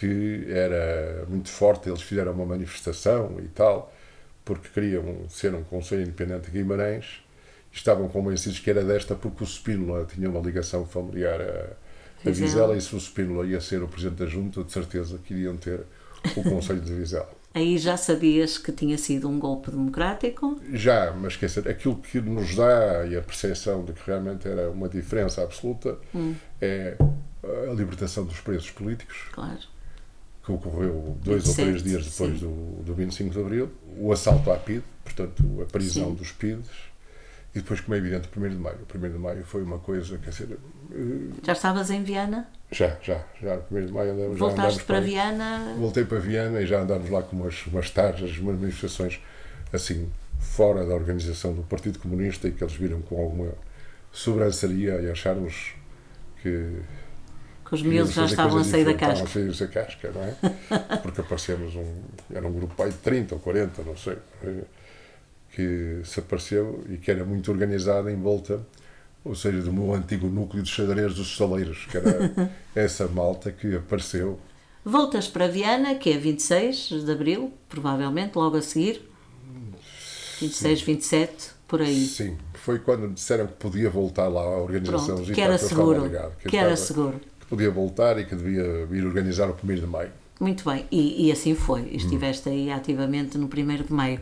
[SPEAKER 4] que era muito forte, eles fizeram uma manifestação e tal, porque queriam ser um Conselho Independente de Guimarães, estavam convencidos que era desta porque o Spínola tinha uma ligação familiar a, a Vizela. E se o Spínola ia ser o Presidente da Junta, de certeza que iriam ter o Conselho de Vizela.
[SPEAKER 3] Aí já sabias que tinha sido um golpe democrático?
[SPEAKER 4] Já, mas quer dizer, aquilo que nos dá e a percepção de que realmente era uma diferença absoluta hum. é a libertação dos presos políticos.
[SPEAKER 3] Claro.
[SPEAKER 4] Que ocorreu dois 27, ou três dias depois do, do 25 de Abril. O assalto à PIDE, portanto, a prisão sim. dos PIDES. E depois, como é evidente, o 1 de Maio. O 1 de Maio foi uma coisa, quer dizer.
[SPEAKER 3] Eh, já estavas em Viana?
[SPEAKER 4] Já, já, já no 1 de maio andamos,
[SPEAKER 3] Voltaste para, para Viana?
[SPEAKER 4] Voltei para Viana e já andámos lá com umas, umas tarjas, umas manifestações assim, fora da organização do Partido Comunista e que eles viram com alguma sobrançaria e acharmos que.
[SPEAKER 3] Que os miúdos já estavam a sair da casca.
[SPEAKER 4] Estavam a sair da casca, não é? Porque aparecemos um. Era um grupo aí de 30 ou 40, não sei. que se apareceu e que era muito organizada em volta, ou seja, do meu antigo núcleo de xadrez dos Saleiros, que era essa malta que apareceu.
[SPEAKER 3] Voltas para Viana, que é 26 de Abril, provavelmente, logo a seguir. 26, Sim. 27, por aí.
[SPEAKER 4] Sim, foi quando me disseram que podia voltar lá à organização
[SPEAKER 3] Pronto, que era seguro, ligado, que, que era seguro.
[SPEAKER 4] Que podia voltar e que devia vir organizar o 1 de maio.
[SPEAKER 3] Muito bem, e, e assim foi. Estiveste hum. aí ativamente no 1 de maio.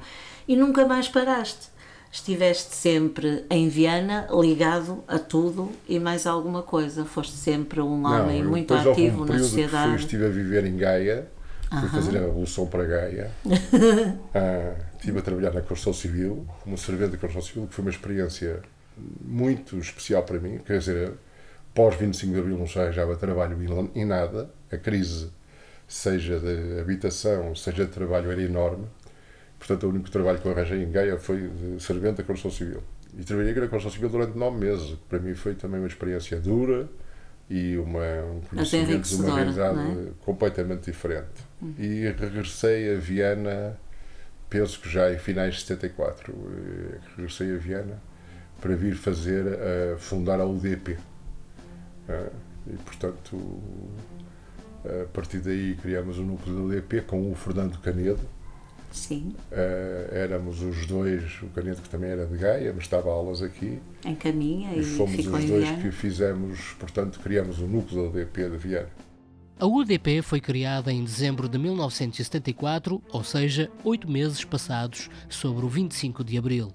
[SPEAKER 3] E nunca mais paraste. Estiveste sempre em Viana, ligado a tudo e mais alguma coisa. Foste sempre um homem Não, muito ativo um na sociedade.
[SPEAKER 4] Que estive a viver em Gaia, fui fazer a revolução para Gaia. ah, estive a trabalhar na construção civil, como servente da construção civil, que foi uma experiência muito especial para mim. Quer dizer, pós 25 de Abril não se arranjava trabalho em nada. A crise seja de habitação, seja de trabalho, era enorme. Portanto, o único trabalho que eu arranjei em Gaia foi de servente da construção civil. E trabalhei na construção civil durante nove meses. Para mim foi também uma experiência dura e uma, um conhecimento de uma realidade é? completamente diferente. Uhum. E regressei a Viena, penso que já em finais de 74. Regressei a Viena para vir fazer, uh, fundar a UDP. Uh, ah, e, portanto, a partir daí criamos o núcleo da UDP com o Fernando Canedo.
[SPEAKER 3] Sim.
[SPEAKER 4] Uh, éramos os dois, o Canedo que também era de Gaia, mas estava aulas aqui.
[SPEAKER 3] Em Caminha e,
[SPEAKER 4] e fomos os dois que fizemos, portanto, criamos o núcleo da UDP de Viana.
[SPEAKER 1] A UDP foi criada em dezembro de 1974, ou seja, oito meses passados sobre o 25 de abril.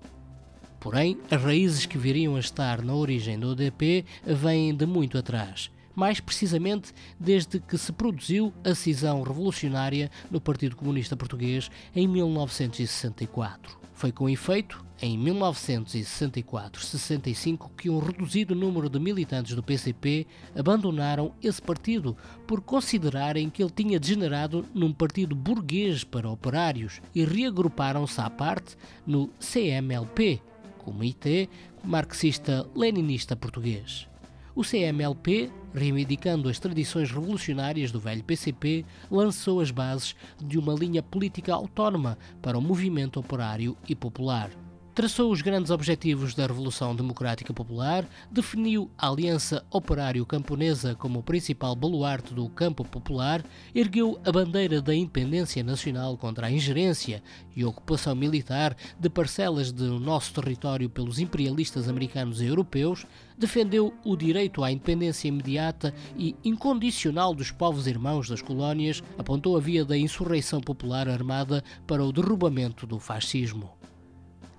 [SPEAKER 1] Porém, as raízes que viriam a estar na origem da UDP vêm de muito atrás mais precisamente desde que se produziu a cisão revolucionária no Partido Comunista Português em 1964. Foi com efeito em 1964-65 que um reduzido número de militantes do PCP abandonaram esse partido por considerarem que ele tinha degenerado num partido burguês para operários e reagruparam-se à parte no CMLP, Comitê Marxista-Leninista Português. O CMLP, reivindicando as tradições revolucionárias do velho PCP, lançou as bases de uma linha política autónoma para o movimento operário e popular traçou os grandes objetivos da Revolução Democrática Popular, definiu a Aliança Operário-Camponesa como o principal baluarte do campo popular, ergueu a bandeira da independência nacional contra a ingerência e ocupação militar de parcelas do nosso território pelos imperialistas americanos e europeus, defendeu o direito à independência imediata e incondicional dos povos irmãos das colónias, apontou a via da insurreição popular armada para o derrubamento do fascismo.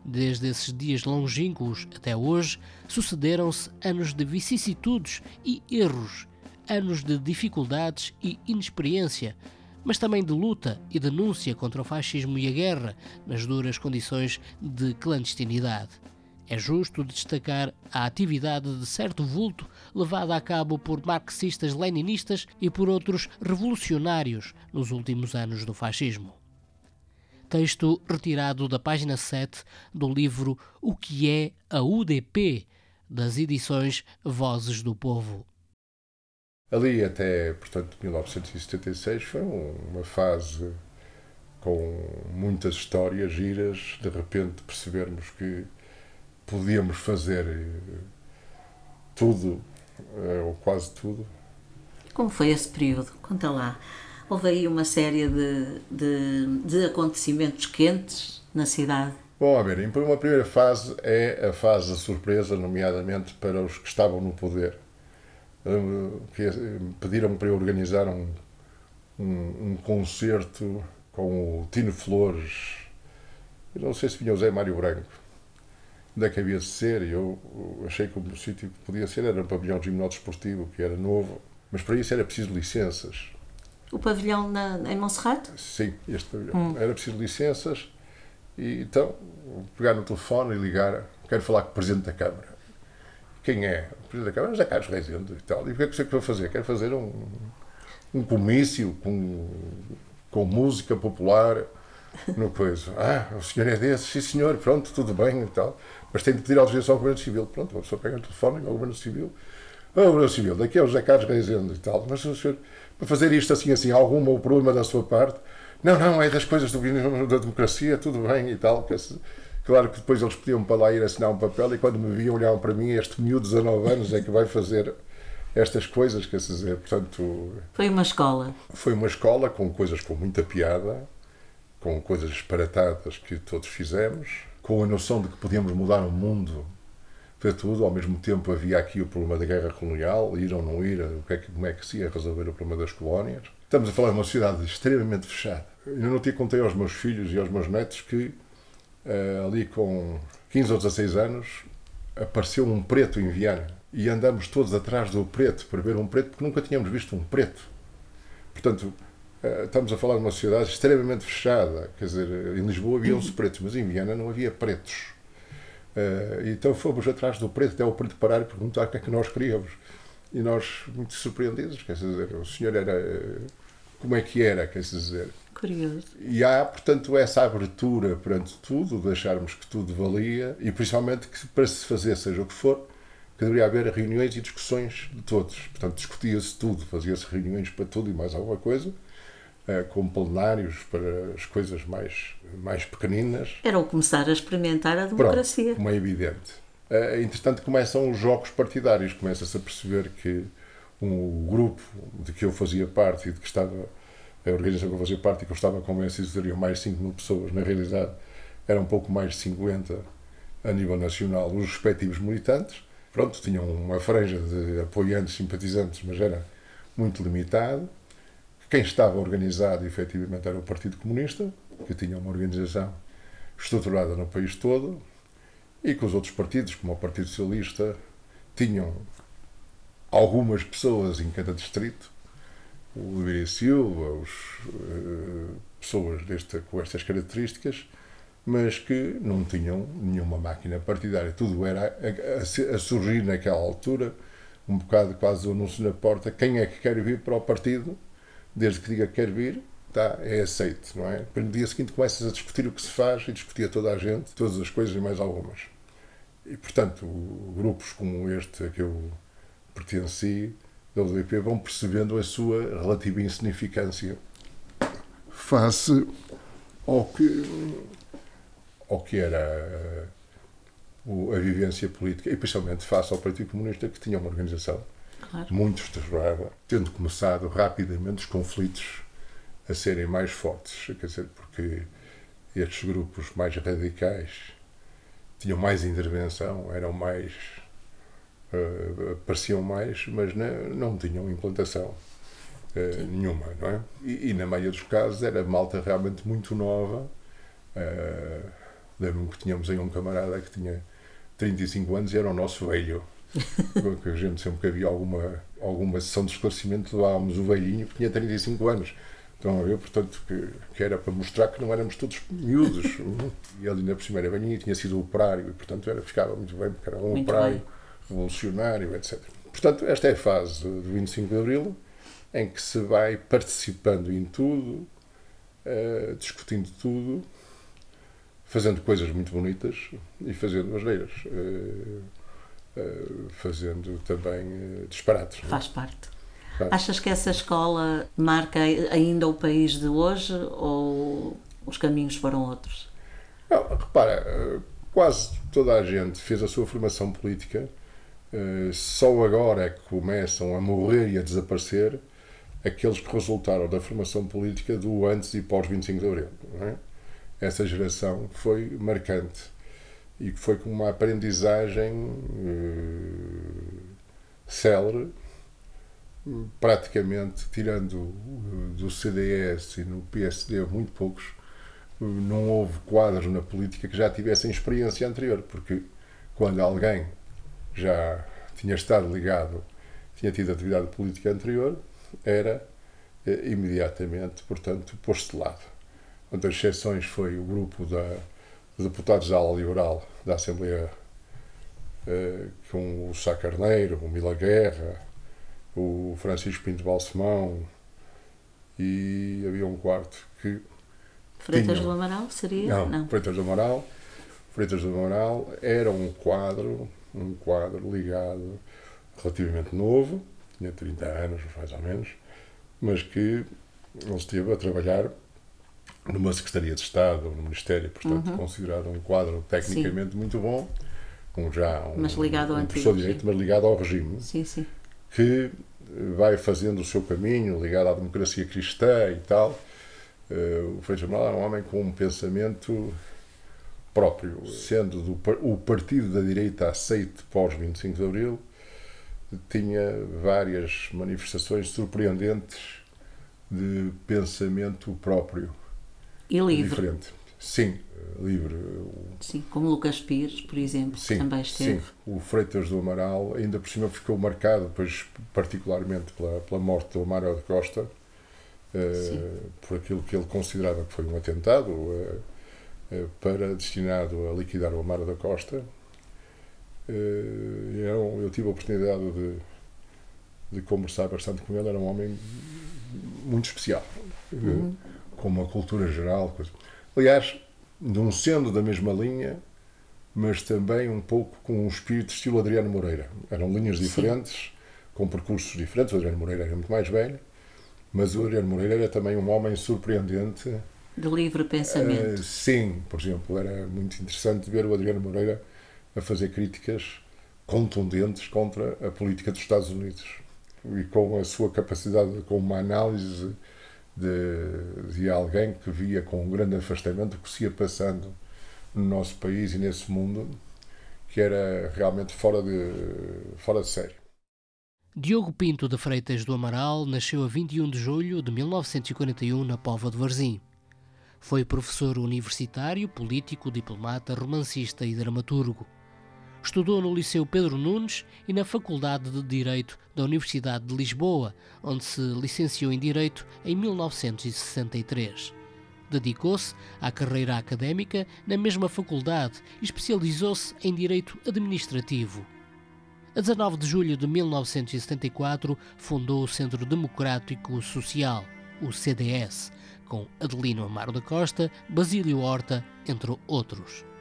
[SPEAKER 1] Desde esses dias longínquos até hoje, sucederam-se anos de vicissitudes e erros, anos de dificuldades e inexperiência, mas também de luta e denúncia contra o fascismo e a guerra nas duras condições de clandestinidade. É justo destacar a atividade de certo vulto levada a cabo por marxistas-leninistas e por outros revolucionários nos últimos anos do fascismo texto retirado da página 7 do livro O que é a UDP, das edições Vozes do Povo.
[SPEAKER 4] Ali até, portanto, 1976 foi uma fase com muitas histórias giras, de repente percebermos que podíamos fazer eh, tudo, eh, ou quase tudo.
[SPEAKER 3] Como foi esse período? Conta lá houve aí uma série de, de, de acontecimentos quentes na cidade.
[SPEAKER 4] Bom, a ver, uma primeira fase é a fase da surpresa, nomeadamente para os que estavam no poder. Hum, que pediram para eu organizar um, um, um concerto com o Tino Flores. Eu não sei se vinha o Zé Mário Branco. Onde é que havia de ser? E eu achei que o sítio que podia ser era um pavilhão de gimnódromo esportivo, que era novo. Mas para isso era preciso licenças
[SPEAKER 3] o pavilhão na, em Monserrate?
[SPEAKER 4] Sim, este pavilhão. Hum. Era preciso licenças e então pegar no telefone e ligar. Quero falar com o Presidente da Câmara. Quem é? O Presidente da Câmara? José Carlos Reisendo e tal. E o que é que você quer fazer? Quero fazer um, um comício com, com música popular no coisa. Ah, o senhor é desse? Sim, senhor. Pronto, tudo bem e tal. Mas tem de pedir autorização ao Governo Civil. Pronto, a pessoa pega o telefone ao Governo Civil. Ah, o Governo Civil, daqui é o José Carlos Reisendo e tal. Mas o senhor para fazer isto assim, assim, algum problema da sua parte. Não, não, é das coisas do, da democracia, tudo bem e tal. Claro que depois eles pediam para lá ir assinar um papel e quando me viam olhavam para mim, este miúdo de 19 anos é que vai fazer estas coisas, quer dizer, portanto...
[SPEAKER 3] Foi uma escola.
[SPEAKER 4] Foi uma escola com coisas com muita piada, com coisas disparatadas que todos fizemos, com a noção de que podíamos mudar o mundo tudo, ao mesmo tempo havia aqui o problema da guerra colonial, ir ou não ir, o que é que, como é que se ia resolver o problema das colónias. Estamos a falar de uma sociedade extremamente fechada. Eu não te contei aos meus filhos e aos meus netos que uh, ali com 15 ou 16 anos apareceu um preto em Viana e andamos todos atrás do preto para ver um preto porque nunca tínhamos visto um preto. Portanto, uh, estamos a falar de uma sociedade extremamente fechada. Quer dizer, em Lisboa haviam-se pretos, mas em Viana não havia pretos. Uh, então fomos atrás do preto, até o preto parar e perguntar o que é que nós queríamos. E nós, muito surpreendidos, quer dizer, o senhor era. Como é que era, quer dizer?
[SPEAKER 3] Curioso.
[SPEAKER 4] E há, portanto, essa abertura perante tudo, de acharmos que tudo valia, e principalmente que para se fazer, seja o que for, que deveria haver reuniões e discussões de todos. Portanto, discutia-se tudo, fazia-se reuniões para tudo e mais alguma coisa, eh, com plenários para as coisas mais, mais pequeninas.
[SPEAKER 3] Era o começar a experimentar a democracia.
[SPEAKER 4] Pronto, como é evidente. Eh, entretanto, começam os jogos partidários, começa-se a perceber que um grupo de que eu fazia parte e de que estava a organização que eu fazia parte e que eu estava convencido que seriam mais de 5 mil pessoas, na realidade eram um pouco mais de 50 a nível nacional, os respectivos militantes. Pronto, tinham uma franja de apoiantes, simpatizantes, mas era muito limitado. Quem estava organizado, efetivamente, era o Partido Comunista, que tinha uma organização estruturada no país todo, e que os outros partidos, como o Partido Socialista, tinham algumas pessoas em cada distrito, o Lírio Silva, os, uh, pessoas desta, com estas características, mas que não tinham nenhuma máquina partidária. Tudo era a, a, a, surgir naquela altura, um bocado quase o anúncio na porta, quem é que quer vir para o partido desde que diga que quer vir, tá, é aceito, não é? Depois, no dia seguinte começas a discutir o que se faz e discutir a toda a gente, todas as coisas e mais algumas. E, portanto, grupos como este a que eu pertenci, da UDP, vão percebendo a sua relativa insignificância face ao que, ao que era a vivência política, e principalmente face ao Partido Comunista, que tinha uma organização claro. muito estruturada, tendo começado rapidamente os conflitos a serem mais fortes. Quer dizer, porque estes grupos mais radicais tinham mais intervenção, eram mais. Uh, apareciam mais, mas não, não tinham implantação uh, nenhuma, não é? E, e, na maioria dos casos era malta realmente muito nova. Uh, Lembro-me que tínhamos aí um camarada que tinha 35 anos e era o nosso velho que a gente sempre que havia alguma, alguma sessão de esclarecimento levávamos o velhinho que tinha 35 anos. Estão a ver, portanto, que, que era para mostrar que não éramos todos miúdos. e ele ainda por cima era velhinho e tinha sido operário, e portanto era, ficava muito bem, porque era um muito operário bem. revolucionário, etc. Portanto, esta é a fase do 25 de Abril, em que se vai participando em tudo, uh, discutindo tudo, fazendo coisas muito bonitas e fazendo asneiras. Uh, fazendo também uh, disparates.
[SPEAKER 3] É? Faz parte. Faz. Achas que essa escola marca ainda o país de hoje ou os caminhos foram outros?
[SPEAKER 4] Não, repara, eh, quase toda a gente fez a sua formação política, só agora é que começam a morrer e a desaparecer aqueles que resultaram da formação política do antes e pós 25 de Abril. É? Essa geração foi marcante e que foi com uma aprendizagem uh, célere, praticamente tirando uh, do CDS e no PSD muito poucos, uh, não houve quadros na política que já tivessem experiência anterior, porque quando alguém já tinha estado ligado, tinha tido atividade política anterior, era imediatamente, portanto, posto de lado. Uma das exceções foi o grupo da deputados da ala liberal da Assembleia, eh, com o Sá Carneiro, o Mila Guerra, o Francisco Pinto Balsemão e havia um quarto que.
[SPEAKER 3] Freitas tinham, do Amaral seria?
[SPEAKER 4] Não, não, Freitas do Amaral. Freitas do Amaral era um quadro, um quadro ligado relativamente novo, tinha 30 anos mais ou menos, mas que ele esteve a trabalhar numa Secretaria de Estado ou no Ministério, portanto, uhum. considerado um quadro tecnicamente sim. muito bom, com já um,
[SPEAKER 3] mas ligado
[SPEAKER 4] um professor de Direito, mas ligado ao regime,
[SPEAKER 3] sim, sim.
[SPEAKER 4] que vai fazendo o seu caminho, ligado à democracia cristã e tal. Uh, o Frei Jamal era um homem com um pensamento próprio, sendo do, o partido da direita aceite pós 25 de Abril, tinha várias manifestações surpreendentes de pensamento próprio.
[SPEAKER 3] E livre.
[SPEAKER 4] Diferente. Sim, livre.
[SPEAKER 3] Sim, como Lucas Pires, por exemplo, sim, também esteve. Sim,
[SPEAKER 4] o Freitas do Amaral, ainda por cima ficou marcado, pois, particularmente pela, pela morte do Amário da Costa, uh, por aquilo que ele considerava que foi um atentado uh, uh, para destinado a liquidar o Amário da Costa. Eu, eu tive a oportunidade de, de conversar bastante com ele, era um homem muito especial, uhum. Com uma cultura geral. Coisa. Aliás, não sendo da mesma linha, mas também um pouco com um espírito estilo Adriano Moreira. Eram linhas diferentes, Sim. com percursos diferentes. O Adriano Moreira era muito mais velho, mas o Adriano Moreira era também um homem surpreendente.
[SPEAKER 3] De livre pensamento. Uh,
[SPEAKER 4] sim, por exemplo, era muito interessante ver o Adriano Moreira a fazer críticas contundentes contra a política dos Estados Unidos e com a sua capacidade, com uma análise de, de alguém que via com um grande afastamento o que se ia passando no nosso país e nesse mundo, que era realmente fora de, fora de série.
[SPEAKER 1] Diogo Pinto de Freitas do Amaral nasceu a 21 de julho de 1941 na Pova de Varzim. Foi professor universitário, político, diplomata, romancista e dramaturgo. Estudou no Liceu Pedro Nunes e na Faculdade de Direito da Universidade de Lisboa, onde se licenciou em Direito em 1963. Dedicou-se à carreira académica na mesma faculdade e especializou-se em Direito Administrativo. A 19 de julho de 1974 fundou o Centro Democrático Social, o CDS, com Adelino Amaro da Costa, Basílio Horta, entre outros.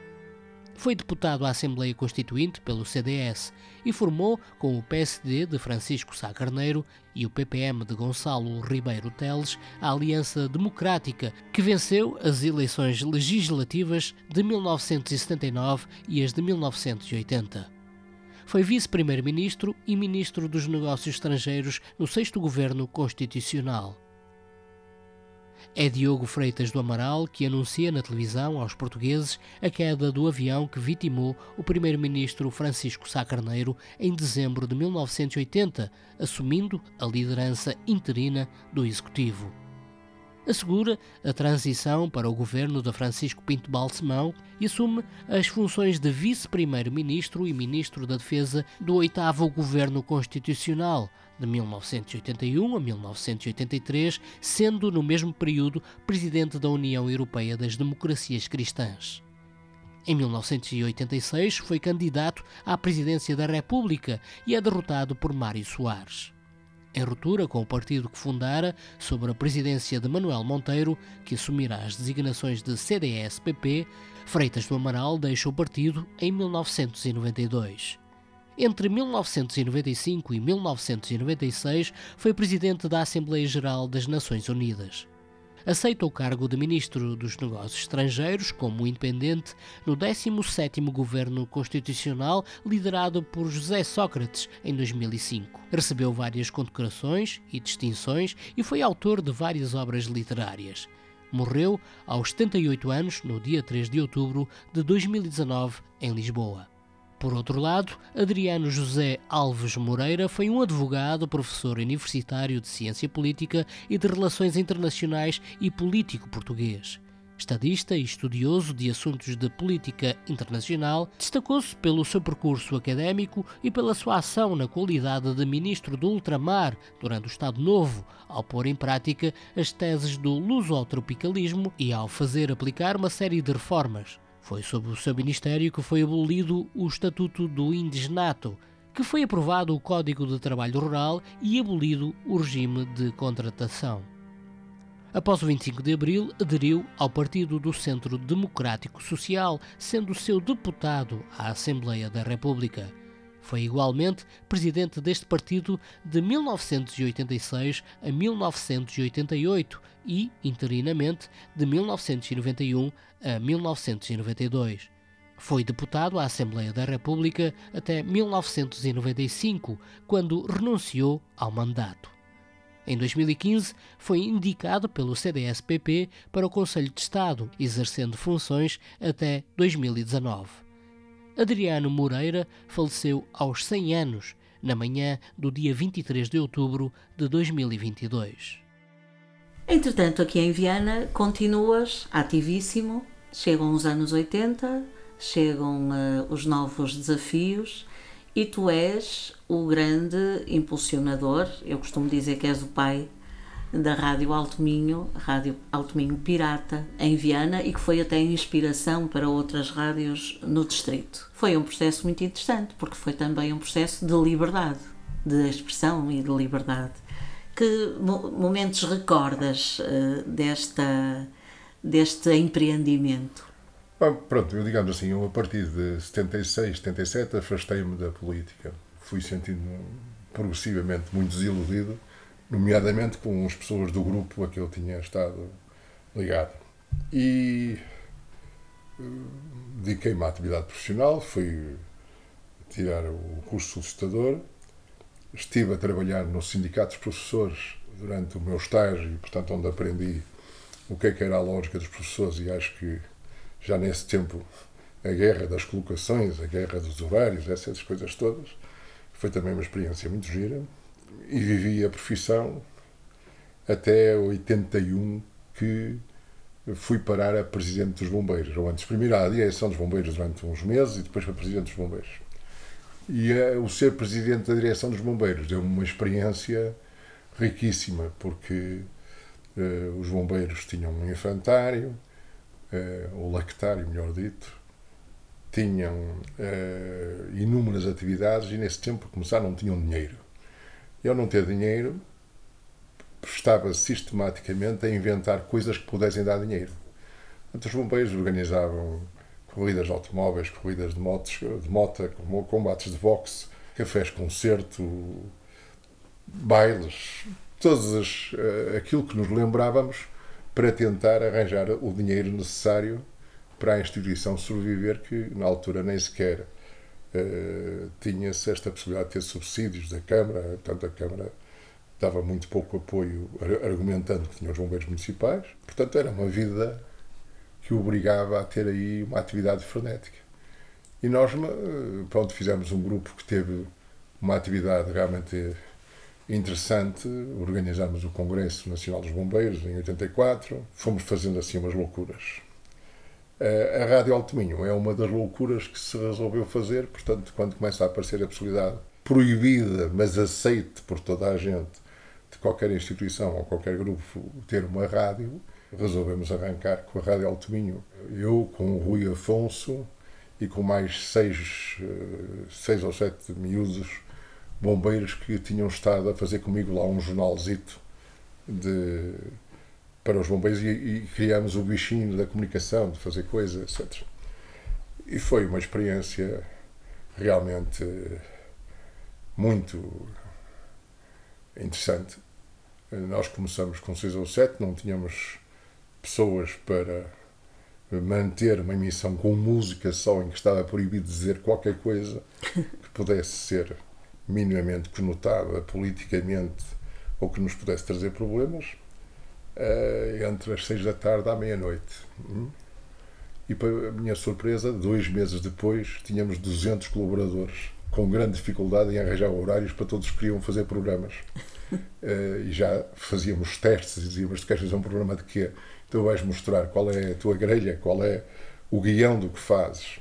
[SPEAKER 1] Foi deputado à Assembleia Constituinte pelo CDS e formou com o PSD de Francisco Sá Carneiro e o PPM de Gonçalo Ribeiro Teles a Aliança Democrática, que venceu as eleições legislativas de 1979 e as de 1980. Foi vice-primeiro-ministro e ministro dos Negócios Estrangeiros no sexto governo constitucional. É Diogo Freitas do Amaral que anuncia na televisão aos portugueses a queda do avião que vitimou o primeiro-ministro Francisco Sá Carneiro em dezembro de 1980, assumindo a liderança interina do executivo. Assegura a transição para o governo de Francisco Pinto Balsemão e assume as funções de vice-primeiro-ministro e ministro da Defesa do oitavo governo constitucional, de 1981 a 1983, sendo no mesmo período presidente da União Europeia das Democracias Cristãs. Em 1986 foi candidato à presidência da República e é derrotado por Mário Soares em ruptura com o partido que fundara sobre a presidência de Manuel Monteiro, que assumirá as designações de CDS-PP, Freitas do Amaral deixa o partido em 1992. Entre 1995 e 1996 foi presidente da Assembleia Geral das Nações Unidas aceita o cargo de Ministro dos Negócios Estrangeiros como independente no 17º Governo Constitucional liderado por José Sócrates em 2005. Recebeu várias condecorações e distinções e foi autor de várias obras literárias. Morreu aos 78 anos no dia 3 de outubro de 2019 em Lisboa. Por outro lado, Adriano José Alves Moreira foi um advogado, professor universitário de ciência política e de relações internacionais e político português. Estadista e estudioso de assuntos de política internacional, destacou-se pelo seu percurso académico e pela sua ação na qualidade de ministro do ultramar durante o Estado Novo, ao pôr em prática as teses do luso-tropicalismo e ao fazer aplicar uma série de reformas. Foi sob o seu ministério que foi abolido o Estatuto do Indigenato, que foi aprovado o Código de Trabalho Rural e abolido o regime de contratação. Após o 25 de abril, aderiu ao Partido do Centro Democrático Social, sendo seu deputado à Assembleia da República. Foi igualmente presidente deste partido de 1986 a 1988, e, interinamente, de 1991 a 1992. Foi deputado à Assembleia da República até 1995, quando renunciou ao mandato. Em 2015, foi indicado pelo CDS-PP para o Conselho de Estado, exercendo funções até 2019. Adriano Moreira faleceu aos 100 anos, na manhã do dia 23 de outubro de 2022.
[SPEAKER 3] Entretanto, aqui em Viana, continuas ativíssimo. Chegam os anos 80, chegam uh, os novos desafios e tu és o grande impulsionador. Eu costumo dizer que és o pai da Rádio Alto Minho, Rádio Alto Minho Pirata, em Viana, e que foi até inspiração para outras rádios no distrito. Foi um processo muito interessante, porque foi também um processo de liberdade, de expressão e de liberdade. Que momentos recordas uh, desta, deste empreendimento?
[SPEAKER 4] pronto, eu digamos assim, eu a partir de 76, 77 afastei-me da política. Fui sentindo progressivamente muito desiludido, nomeadamente com as pessoas do grupo a que eu tinha estado ligado. E eh, dediquei-me à atividade profissional, fui tirar o curso de solicitador, estive a trabalhar no sindicato dos professores durante o meu estágio, portanto, onde aprendi o que, é que era a lógica dos professores e acho que já nesse tempo, a guerra das colocações, a guerra dos horários, essas coisas todas. Foi também uma experiência muito gira. E vivi a profissão até 81, que fui parar a presidente dos bombeiros, ou antes, primeiro à direção dos bombeiros durante uns meses e depois para presidente dos bombeiros. E uh, o ser presidente da direção dos bombeiros deu-me uma experiência riquíssima, porque uh, os bombeiros tinham um infantário, uh, ou lactário, melhor dito, tinham uh, inúmeras atividades e nesse tempo começaram não tinham dinheiro. E ao não ter dinheiro, estava sistematicamente a inventar coisas que pudessem dar dinheiro. Então, os bombeiros organizavam corridas de automóveis, corridas de motos, de moto, combates de boxe, cafés concerto, bailes, todas as, uh, aquilo que nos lembrávamos para tentar arranjar o dinheiro necessário para a instituição sobreviver, que na altura nem sequer uh, tinha-se esta possibilidade de ter subsídios da Câmara, portanto a Câmara dava muito pouco apoio, argumentando que tinha os bombeiros municipais. Portanto, era uma vida que o obrigava a ter aí uma atividade frenética. E nós, eh, pronto, fizemos um grupo que teve uma atividade realmente interessante. Organizámos o Congresso Nacional dos Bombeiros em 84, fomos fazendo assim umas loucuras. A Rádio Alto Minho é uma das loucuras que se resolveu fazer, portanto, quando começa a aparecer a possibilidade proibida, mas aceite por toda a gente, de qualquer instituição ou qualquer grupo ter uma rádio, resolvemos arrancar com a Rádio Alto Minho. Eu, com o Rui Afonso e com mais seis, eh, seis ou sete miúdos bombeiros que tinham estado a fazer comigo lá um jornalzito de, para os bombeiros e, e criámos o bichinho da comunicação, de fazer coisas, etc. E foi uma experiência realmente muito interessante. Nós começamos com seis ou sete, não tínhamos pessoas para manter uma emissão com música só em que estava proibido dizer qualquer coisa que pudesse ser minimamente conotada politicamente ou que nos pudesse trazer problemas, uh, entre as seis da tarde à meia-noite. Hum? E, para a minha surpresa, dois meses depois, tínhamos 200 colaboradores, com grande dificuldade em arranjar horários para todos que queriam fazer programas. Uh, e já fazíamos testes e dizíamos: Tu queres fazer um programa de quê? Então vais mostrar qual é a tua grelha, qual é o guião do que fazes.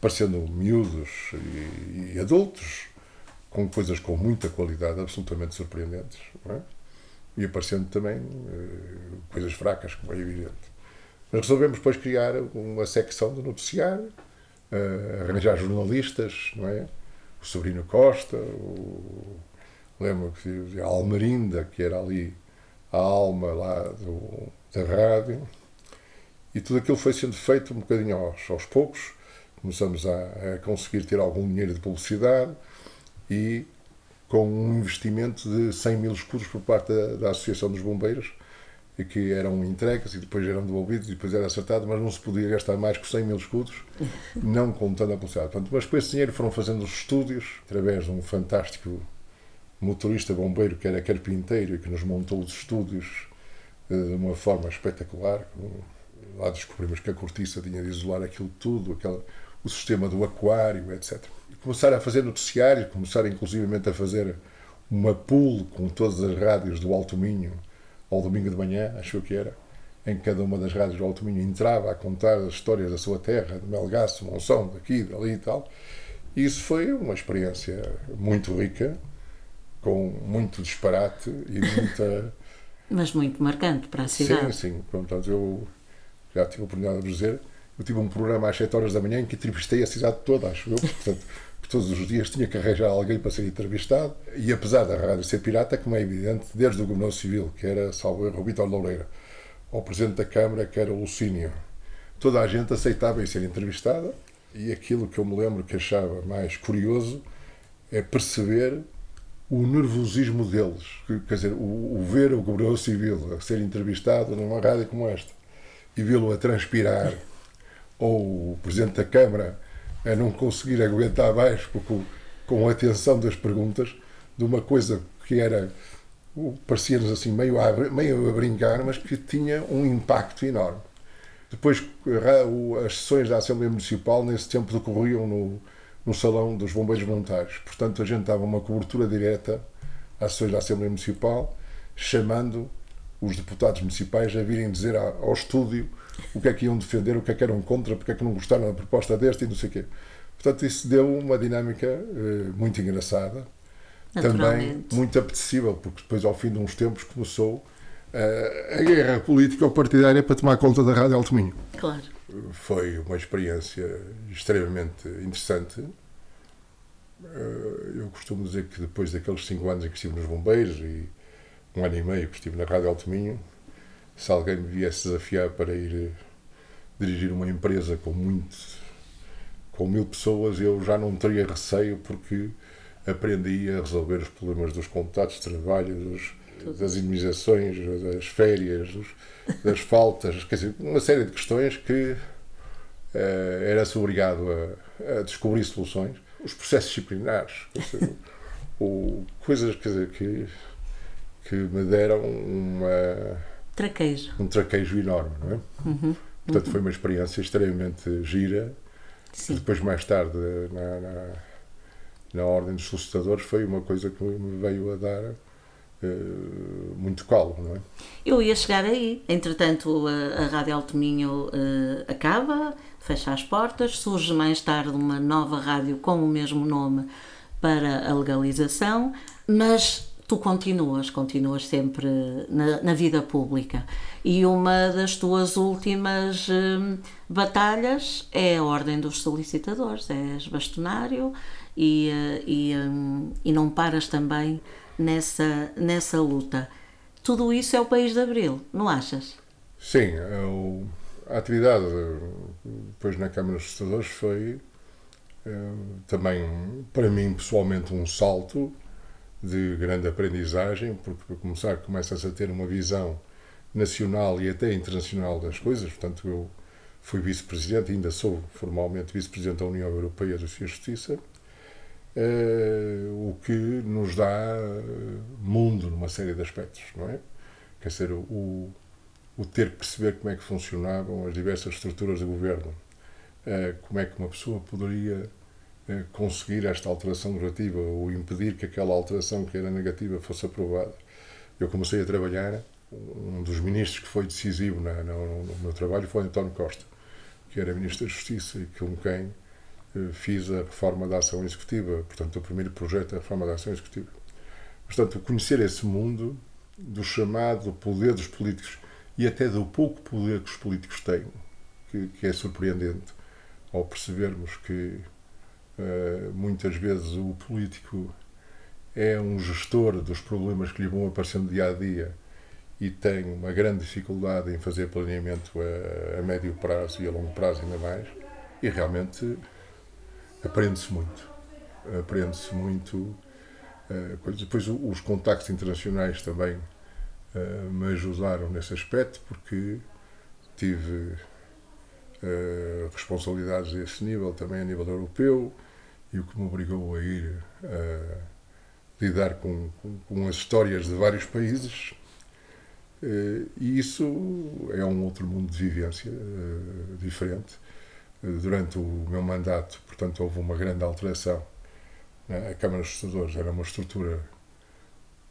[SPEAKER 4] Parecendo miúdos e, e adultos, com coisas com muita qualidade, absolutamente surpreendentes. É? E aparecendo também uh, coisas fracas, como é evidente. Mas resolvemos depois criar uma secção de noticiário, uh, arranjar jornalistas, não é? O Sobrino Costa, o, lembro que a Almerinda, que era ali a alma lá do, da rádio, e tudo aquilo foi sendo feito um bocadinho aos, aos poucos. Começamos a, a conseguir ter algum dinheiro de publicidade, e com um investimento de 100 mil escudos por parte da, da Associação dos Bombeiros, que eram entregues e depois eram devolvidos e depois era acertado, mas não se podia gastar mais que 100 mil escudos, não contando a publicidade. Portanto, mas com esse dinheiro foram fazendo os estúdios, através de um fantástico motorista bombeiro que era carpinteiro e que nos montou os estúdios de uma forma espetacular. Lá descobrimos que a cortiça tinha de isolar aquilo tudo, aquela, o sistema do aquário, etc. Começaram a fazer noticiários, começaram inclusivamente a fazer uma pool com todas as rádios do Alto Minho ao domingo de manhã, acho que era, em que cada uma das rádios do Alto Minho entrava a contar as histórias da sua terra, de Melgaço, Monção, daqui, dali e tal. E isso foi uma experiência muito rica, com muito disparate e muita.
[SPEAKER 3] Mas muito marcante para a cidade.
[SPEAKER 4] Sim, sim. Portanto, eu já tive a oportunidade de dizer. Eu tive um programa às 7 horas da manhã em que entrevistei a cidade toda, acho eu. Portanto, todos os dias tinha que arranjar alguém para ser entrevistado. E apesar da rádio ser pirata, como é evidente, desde o Governador Civil, que era, salvo erro, Vitor Loureira, ao Presidente da Câmara, que era Lucínio, toda a gente aceitava em ser entrevistada. E aquilo que eu me lembro que achava mais curioso é perceber o nervosismo deles. Quer dizer, o, o ver o Governador Civil a ser entrevistado numa rádio como esta e vê-lo a transpirar, ou o Presidente da Câmara a não conseguir aguentar mais porque, com a atenção das perguntas de uma coisa que era parecia-nos assim meio a, meio a brincar, mas que tinha um impacto enorme. Depois, as sessões da Assembleia Municipal, nesse tempo, decorriam no, no Salão dos Bombeiros Voluntários. Portanto, a gente dava uma cobertura direta às sessões da Assembleia Municipal, chamando os deputados municipais a virem dizer ao estúdio o que é que iam defender, o que é que eram contra, porque é que não gostaram da proposta deste e não sei o quê. Portanto, isso deu uma dinâmica uh, muito engraçada, também muito apetecível, porque depois, ao fim de uns tempos, começou uh, a guerra política ou partidária para tomar conta da Rádio Alto Minho.
[SPEAKER 3] Claro.
[SPEAKER 4] Foi uma experiência extremamente interessante. Uh, eu costumo dizer que depois daqueles cinco anos em que estive nos Bombeiros e um ano e meio que estive na Rádio Alto Minho, se alguém me viesse desafiar para ir eh, dirigir uma empresa com muito com mil pessoas, eu já não teria receio porque aprendi a resolver os problemas dos contratos de trabalho, dos, das indemnizações, das férias, dos, das faltas, quer dizer, uma série de questões que uh, era-se obrigado a, a, descobrir soluções. Os processos disciplinares, dizer, ou coisas quer dizer, que, que me deram uma
[SPEAKER 3] traquejo.
[SPEAKER 4] Um traquejo enorme, não é? Uhum, Portanto, uhum. foi uma experiência extremamente gira. Sim. Depois, mais tarde, na, na, na, Ordem dos Solicitadores, foi uma coisa que me veio a dar muito calo, não é?
[SPEAKER 3] Eu ia chegar aí. Entretanto, a, a Rádio Alto Minho uh, acaba, fecha as portas, surge mais tarde uma nova rádio com o mesmo nome para a legalização, mas tu continuas, continuas sempre na, na vida pública. E uma das tuas últimas hum, batalhas é a Ordem dos Solicitadores, és bastonário e, eh, e, hum, e não paras também nessa, nessa luta. Tudo isso é o país de Abril, não achas?
[SPEAKER 4] Sim, eu, a atividade depois na Câmara dos Solicitadores foi eh, também, para mim pessoalmente, um salto de grande aprendizagem, porque para começar começas a ter uma visão nacional e até internacional das coisas, portanto eu fui vice-presidente, ainda sou formalmente vice-presidente da União Europeia da Justiça, o que nos dá eh, mundo numa série de aspectos, não é? Quer dizer, o, o ter que perceber como é que funcionavam as diversas estruturas de governo, uh, como é que uma pessoa poderia conseguir esta alteração normativa ou impedir que aquela alteração que era negativa fosse aprovada. Eu comecei a trabalhar, um dos ministros que foi decisivo no, no meu trabalho foi António Costa, que era Ministro da Justiça e com quem eh, fiz a reforma da ação executiva, portanto, o primeiro projeto da reforma da ação executiva. Portanto, conhecer esse mundo do chamado poder dos políticos e até do pouco poder que os políticos têm, que, que é surpreendente ao percebermos que eh, muitas vezes o político é um gestor dos problemas que lhe vão aparecendo dia a dia e tem uma grande dificuldade em fazer planeamento a, a médio prazo e a longo prazo ainda mais e realmente aprende-se muito aprende-se muito uh, depois os contactos internacionais também uh, me ajudaram nesse aspecto, porque tive uh, responsabilidades desse nível, também a nível europeu, e o que me obrigou a ir a lidar com, com, as histórias de vários países. E isso é um outro mundo de vivência diferente. Durante o meu mandato, portanto, houve uma grande alteração. A Câmara dos Estudadores era uma estrutura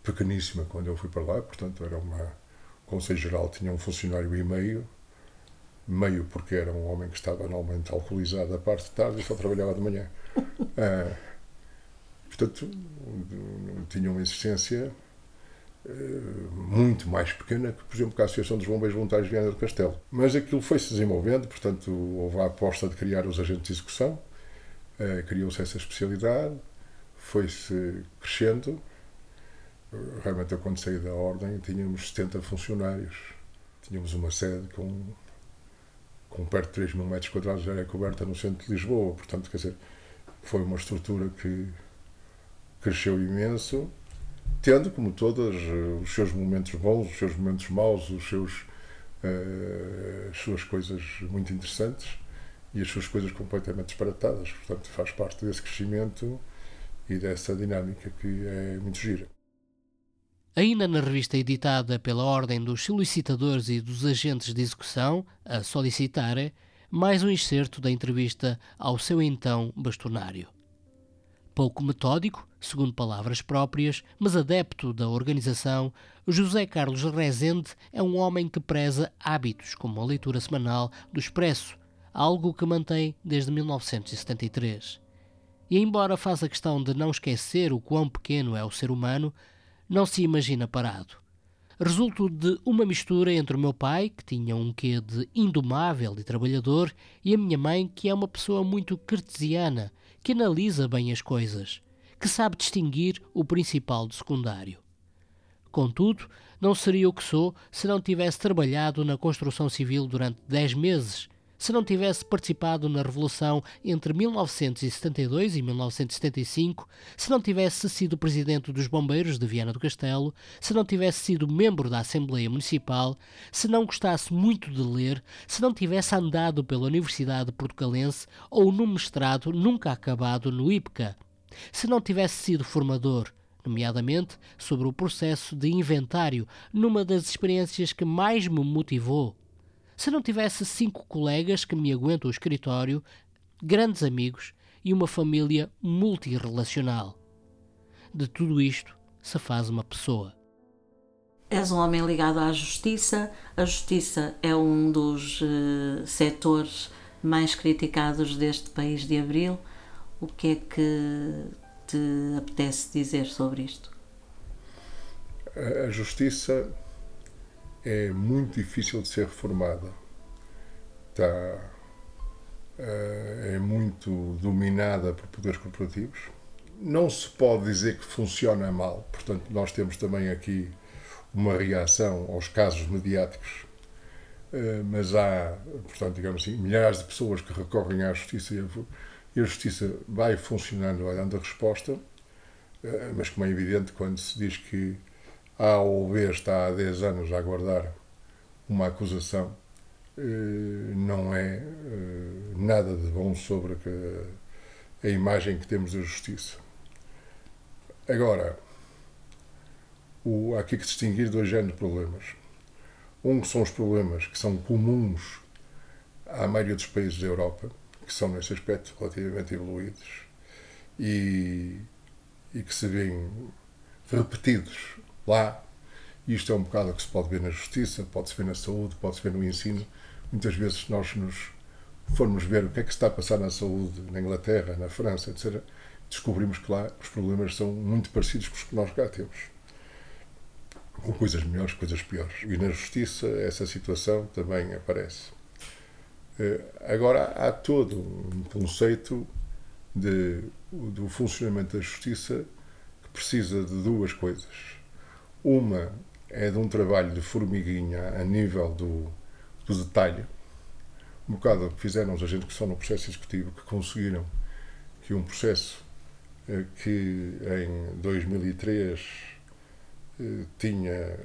[SPEAKER 4] pequeníssima quando eu fui para lá, portanto, era uma. O Conselho Geral tinha um funcionário e meio, meio porque era um homem que estava normalmente alcoolizado a parte de tarde e só trabalhava de manhã. Ah, portanto, tinha uma existência muito mais pequena que, por exemplo, que a Associação dos Bombeiros Voluntários de Viana do Castelo. Mas aquilo foi-se desenvolvendo, portanto, houve a aposta de criar os agentes de execução, ah, criou-se essa especialidade, foi-se crescendo. Realmente, eu, quando saí da Ordem, tínhamos 70 funcionários. Tínhamos uma sede com com perto de 3 mil metros quadrados de área coberta no centro de Lisboa. Portanto, quer dizer, foi uma estrutura que cresceu imenso, tendo, como todas, eh, os seus momentos bons, os seus momentos maus, os seus, uh, as suas coisas muito interessantes e as suas coisas completamente disparatadas. Portanto, faz parte desse crescimento e dessa dinâmica que é muito gira.
[SPEAKER 1] Ainda na revista editada pela Ordem dos Solicitadores e dos Agentes de Execução, a Solicitar, mais um excerto da entrevista ao seu então bastonário. Pouco metódico, segundo palavras próprias, mas adepto da organização, José Carlos Rezende é um homem que preza hábitos como a leitura semanal do Expresso, algo que mantém desde 1973. E embora faça questão de não esquecer o quão pequeno é o ser humano, não se imagina parado. Resulto de uma mistura entre o meu pai, que tinha um quê de indomável e trabalhador, e a minha mãe, que é uma pessoa muito cartesiana, que analisa bem as coisas, que sabe distinguir o principal do secundário. Contudo, não seria o que sou se não tivesse trabalhado na construção civil durante dez meses se não tivesse participado na Revolução entre 1972 e 1975, se não tivesse sido presidente dos Bombeiros de Viana do Castelo, se não tivesse sido membro da Assembleia Municipal, se não gostasse muito de ler, se não tivesse andado pela Universidade Portugalense ou num mestrado nunca acabado no IPCA, se não tivesse sido formador, nomeadamente sobre o processo de inventário, numa das experiências que mais me motivou se não tivesse cinco colegas que me aguentam o escritório, grandes amigos e uma família multirrelacional. De tudo isto se faz uma pessoa.
[SPEAKER 3] És um homem ligado à justiça. A justiça é um dos uh, setores mais criticados deste país de Abril. O que é que te apetece dizer sobre isto?
[SPEAKER 4] A justiça é muito difícil de ser reformada. Está, eh, é muito dominada por poderes corporativos. Não se pode dizer que funciona mal, portanto, nós temos também aqui uma reação aos casos mediáticos, eh, mas há, portanto, digamos assim, milhares de pessoas que recorrem à justiça e a justiça vai funcionando, vai dando a resposta, eh, mas como é evidente, quando se diz que a ou B está há 10 anos a aguardar uma acusação, eh, não é eh, nada de bom sobre a imagem que temos da justiça. Agora, há aqui que distinguir dois géneros de problemas. Um são os problemas que são comuns à maioria dos países da Europa, que são nesse aspecto relativamente evoluídos e, e que se vêem repetidos lá. Isto é um bocado o que se pode ver na justiça, pode-se ver na saúde, pode-se ver no ensino. Muitas vezes nós nos formos ver o que é que está a passar na saúde na Inglaterra, na França, etc., descobrimos que lá os problemas são muito parecidos com os que nós cá temos. Com coisas melhores, coisas piores. E na justiça essa situação também aparece. Eh, agora, há todo um conceito de, do funcionamento da justiça que precisa de duas coisas uma é de um trabalho de formiguinha a nível do, do detalhe, um bocado o que fizeram os agentes que estão no processo executivo, que conseguiram que um processo eh, que em 2003 eh, tinha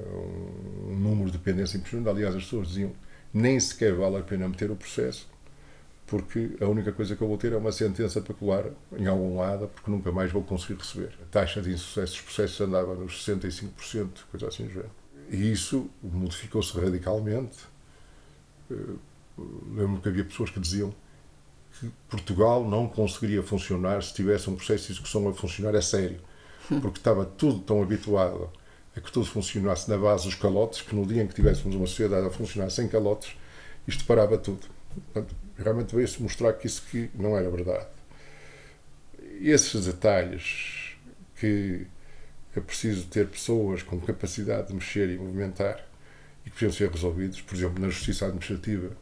[SPEAKER 4] um número de dependência impressionante. Aliás, as pessoas diziam nem sequer vale a pena meter o processo, porque a única coisa que eu vou ter é uma sentença peculiar em algum lado, porque nunca mais vou conseguir receber. A taxa de insucesso dos processos andava nos 65%, coisa assim do E isso modificou-se radicalmente. Eh, lembro que havia pessoas que diziam que Portugal não conseguiria funcionar se tivesse um processo de execução a funcionar a sério, porque estava tudo tão habituado a que tudo funcionasse na base dos calotes, que no dia em que tivéssemos uma sociedade a funcionar sem calotes, isto parava tudo. Portanto, realmente veio-se mostrar que isso que não era verdade. Esses detalhes que é preciso ter pessoas com capacidade de mexer e movimentar e que precisam ser resolvidos, por exemplo, na justiça administrativa,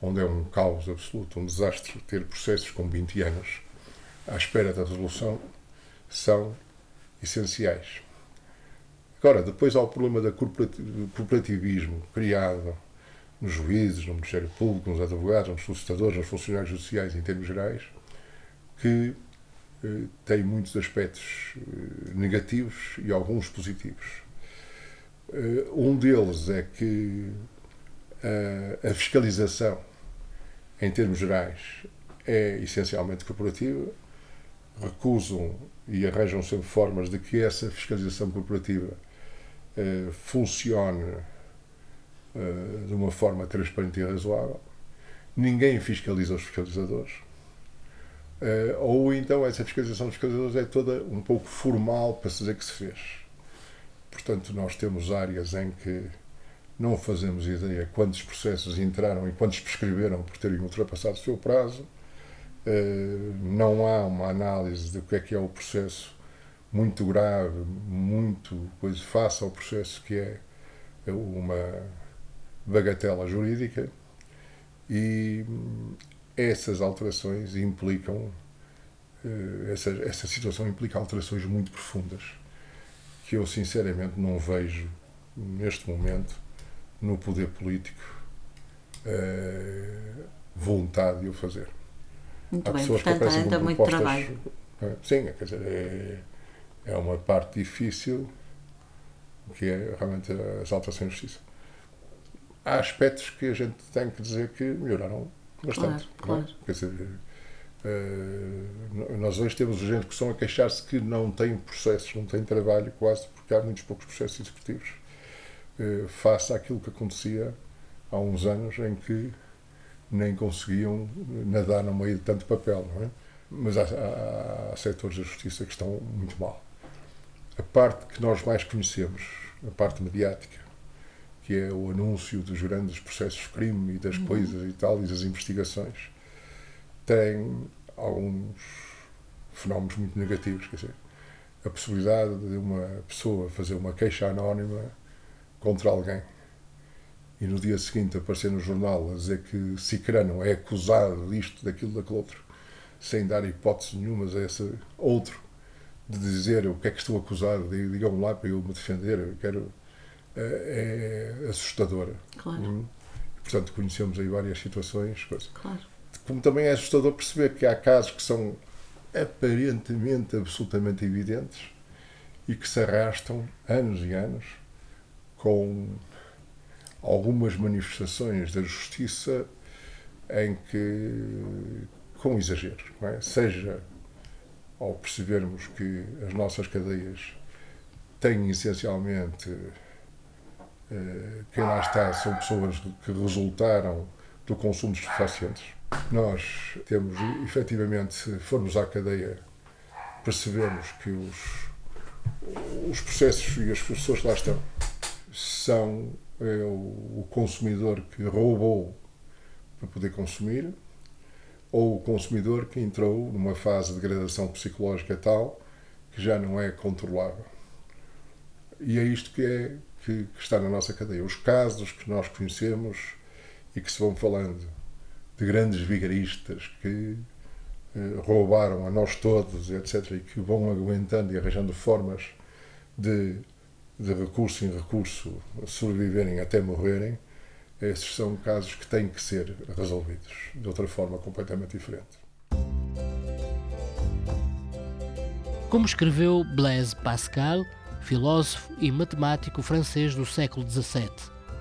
[SPEAKER 4] onde é um caos absoluto, um desastre ter processos com 20 anos à espera da resolução, são essenciais. Agora, depois há o problema do corporativismo criado nos juízes, no Ministério Público, nos advogados, nos solicitadores, nos funcionários judiciais em termos gerais, que eh, tem muitos aspectos eh, negativos e alguns positivos. Eh, um deles é que a, a fiscalização, em termos gerais, é essencialmente corporativa. Recusam e arranjam sempre formas de que essa fiscalização corporativa eh, funcione eh, de uma forma transparente e razoável. Ninguém fiscaliza os fiscalizadores. Eh, ou então essa fiscalização dos fiscalizadores é toda um pouco formal para se dizer que se fez. Portanto, nós temos áreas em que não fazemos ideia quantos processos entraram e quantos prescreveram por terem ultrapassado o seu prazo. Não há uma análise do que é que é o processo muito grave, muito coisa face ao processo que é uma bagatela jurídica e essas alterações implicam eh, essa, essa situação implica alterações muito profundas que eu sinceramente não vejo neste momento no poder político eh, vontade de o fazer.
[SPEAKER 3] Muito Há bem, portanto ainda muito trabalho.
[SPEAKER 4] Sim, quer dizer, é, é uma parte difícil, que é realmente as alterações de justiça. Há aspectos que a gente tem que dizer que melhoraram bastante.
[SPEAKER 3] Claro, claro.
[SPEAKER 4] Quer dizer, uh, nós hoje temos gente que estão a queixar-se que não tem processos, não tem trabalho quase, porque há muitos poucos processos executivos, uh, face àquilo que acontecia há uns anos em que nem conseguiam nadar no meio de tanto papel, não é? Mas há, há, há setores da justiça que estão muito mal a parte que nós mais conhecemos, a parte mediática, que é o anúncio dos grandes processos de crime e das uhum. coisas e tal, e das investigações, tem alguns fenómenos muito negativos. Quer dizer, a possibilidade de uma pessoa fazer uma queixa anónima contra alguém e no dia seguinte aparecer no jornal a dizer que Cicrano é acusado disto, daquilo, daquele outro, sem dar hipótese nenhuma a esse outro de dizer o que é que estou acusado, digam-me lá para eu me defender, eu quero, é, é assustadora.
[SPEAKER 3] Claro. Hum?
[SPEAKER 4] Portanto, conhecemos aí várias situações.
[SPEAKER 3] Coisas. Claro.
[SPEAKER 4] Como também é assustador perceber que há casos que são aparentemente absolutamente evidentes e que se arrastam anos e anos com algumas manifestações da justiça em que com exageros, é? seja ao percebermos que as nossas cadeias têm essencialmente quem lá está são pessoas que resultaram do consumo de estupefacientes. Nós temos, efetivamente, se formos à cadeia, percebemos que os, os processos e as pessoas que lá estão são é, o consumidor que roubou para poder consumir, ou o consumidor que entrou numa fase de degradação psicológica tal que já não é controlável. E é isto que, é, que, que está na nossa cadeia. Os casos que nós conhecemos e que se vão falando de grandes vigaristas que eh, roubaram a nós todos, etc., e que vão aguentando e arranjando formas de, de recurso em recurso sobreviverem até morrerem, esses são casos que têm que ser resolvidos de outra forma completamente diferente.
[SPEAKER 1] Como escreveu Blaise Pascal, filósofo e matemático francês do século XVII.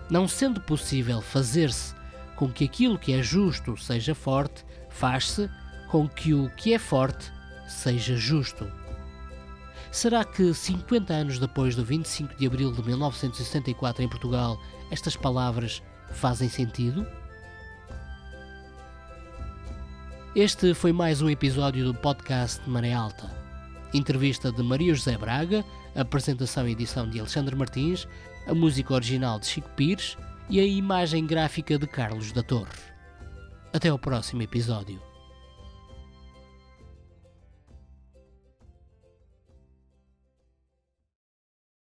[SPEAKER 1] Não sendo possível fazer-se com que aquilo que é justo seja forte, faz-se com que o que é forte seja justo. Será que 50 anos depois do 25 de abril de 1964 em Portugal, estas palavras fazem sentido? Este foi mais um episódio do podcast Maré Alta. Entrevista de Maria José Braga, apresentação e edição de Alexandre Martins, a música original de Chico Pires e a imagem gráfica de Carlos da Torre. Até ao próximo episódio.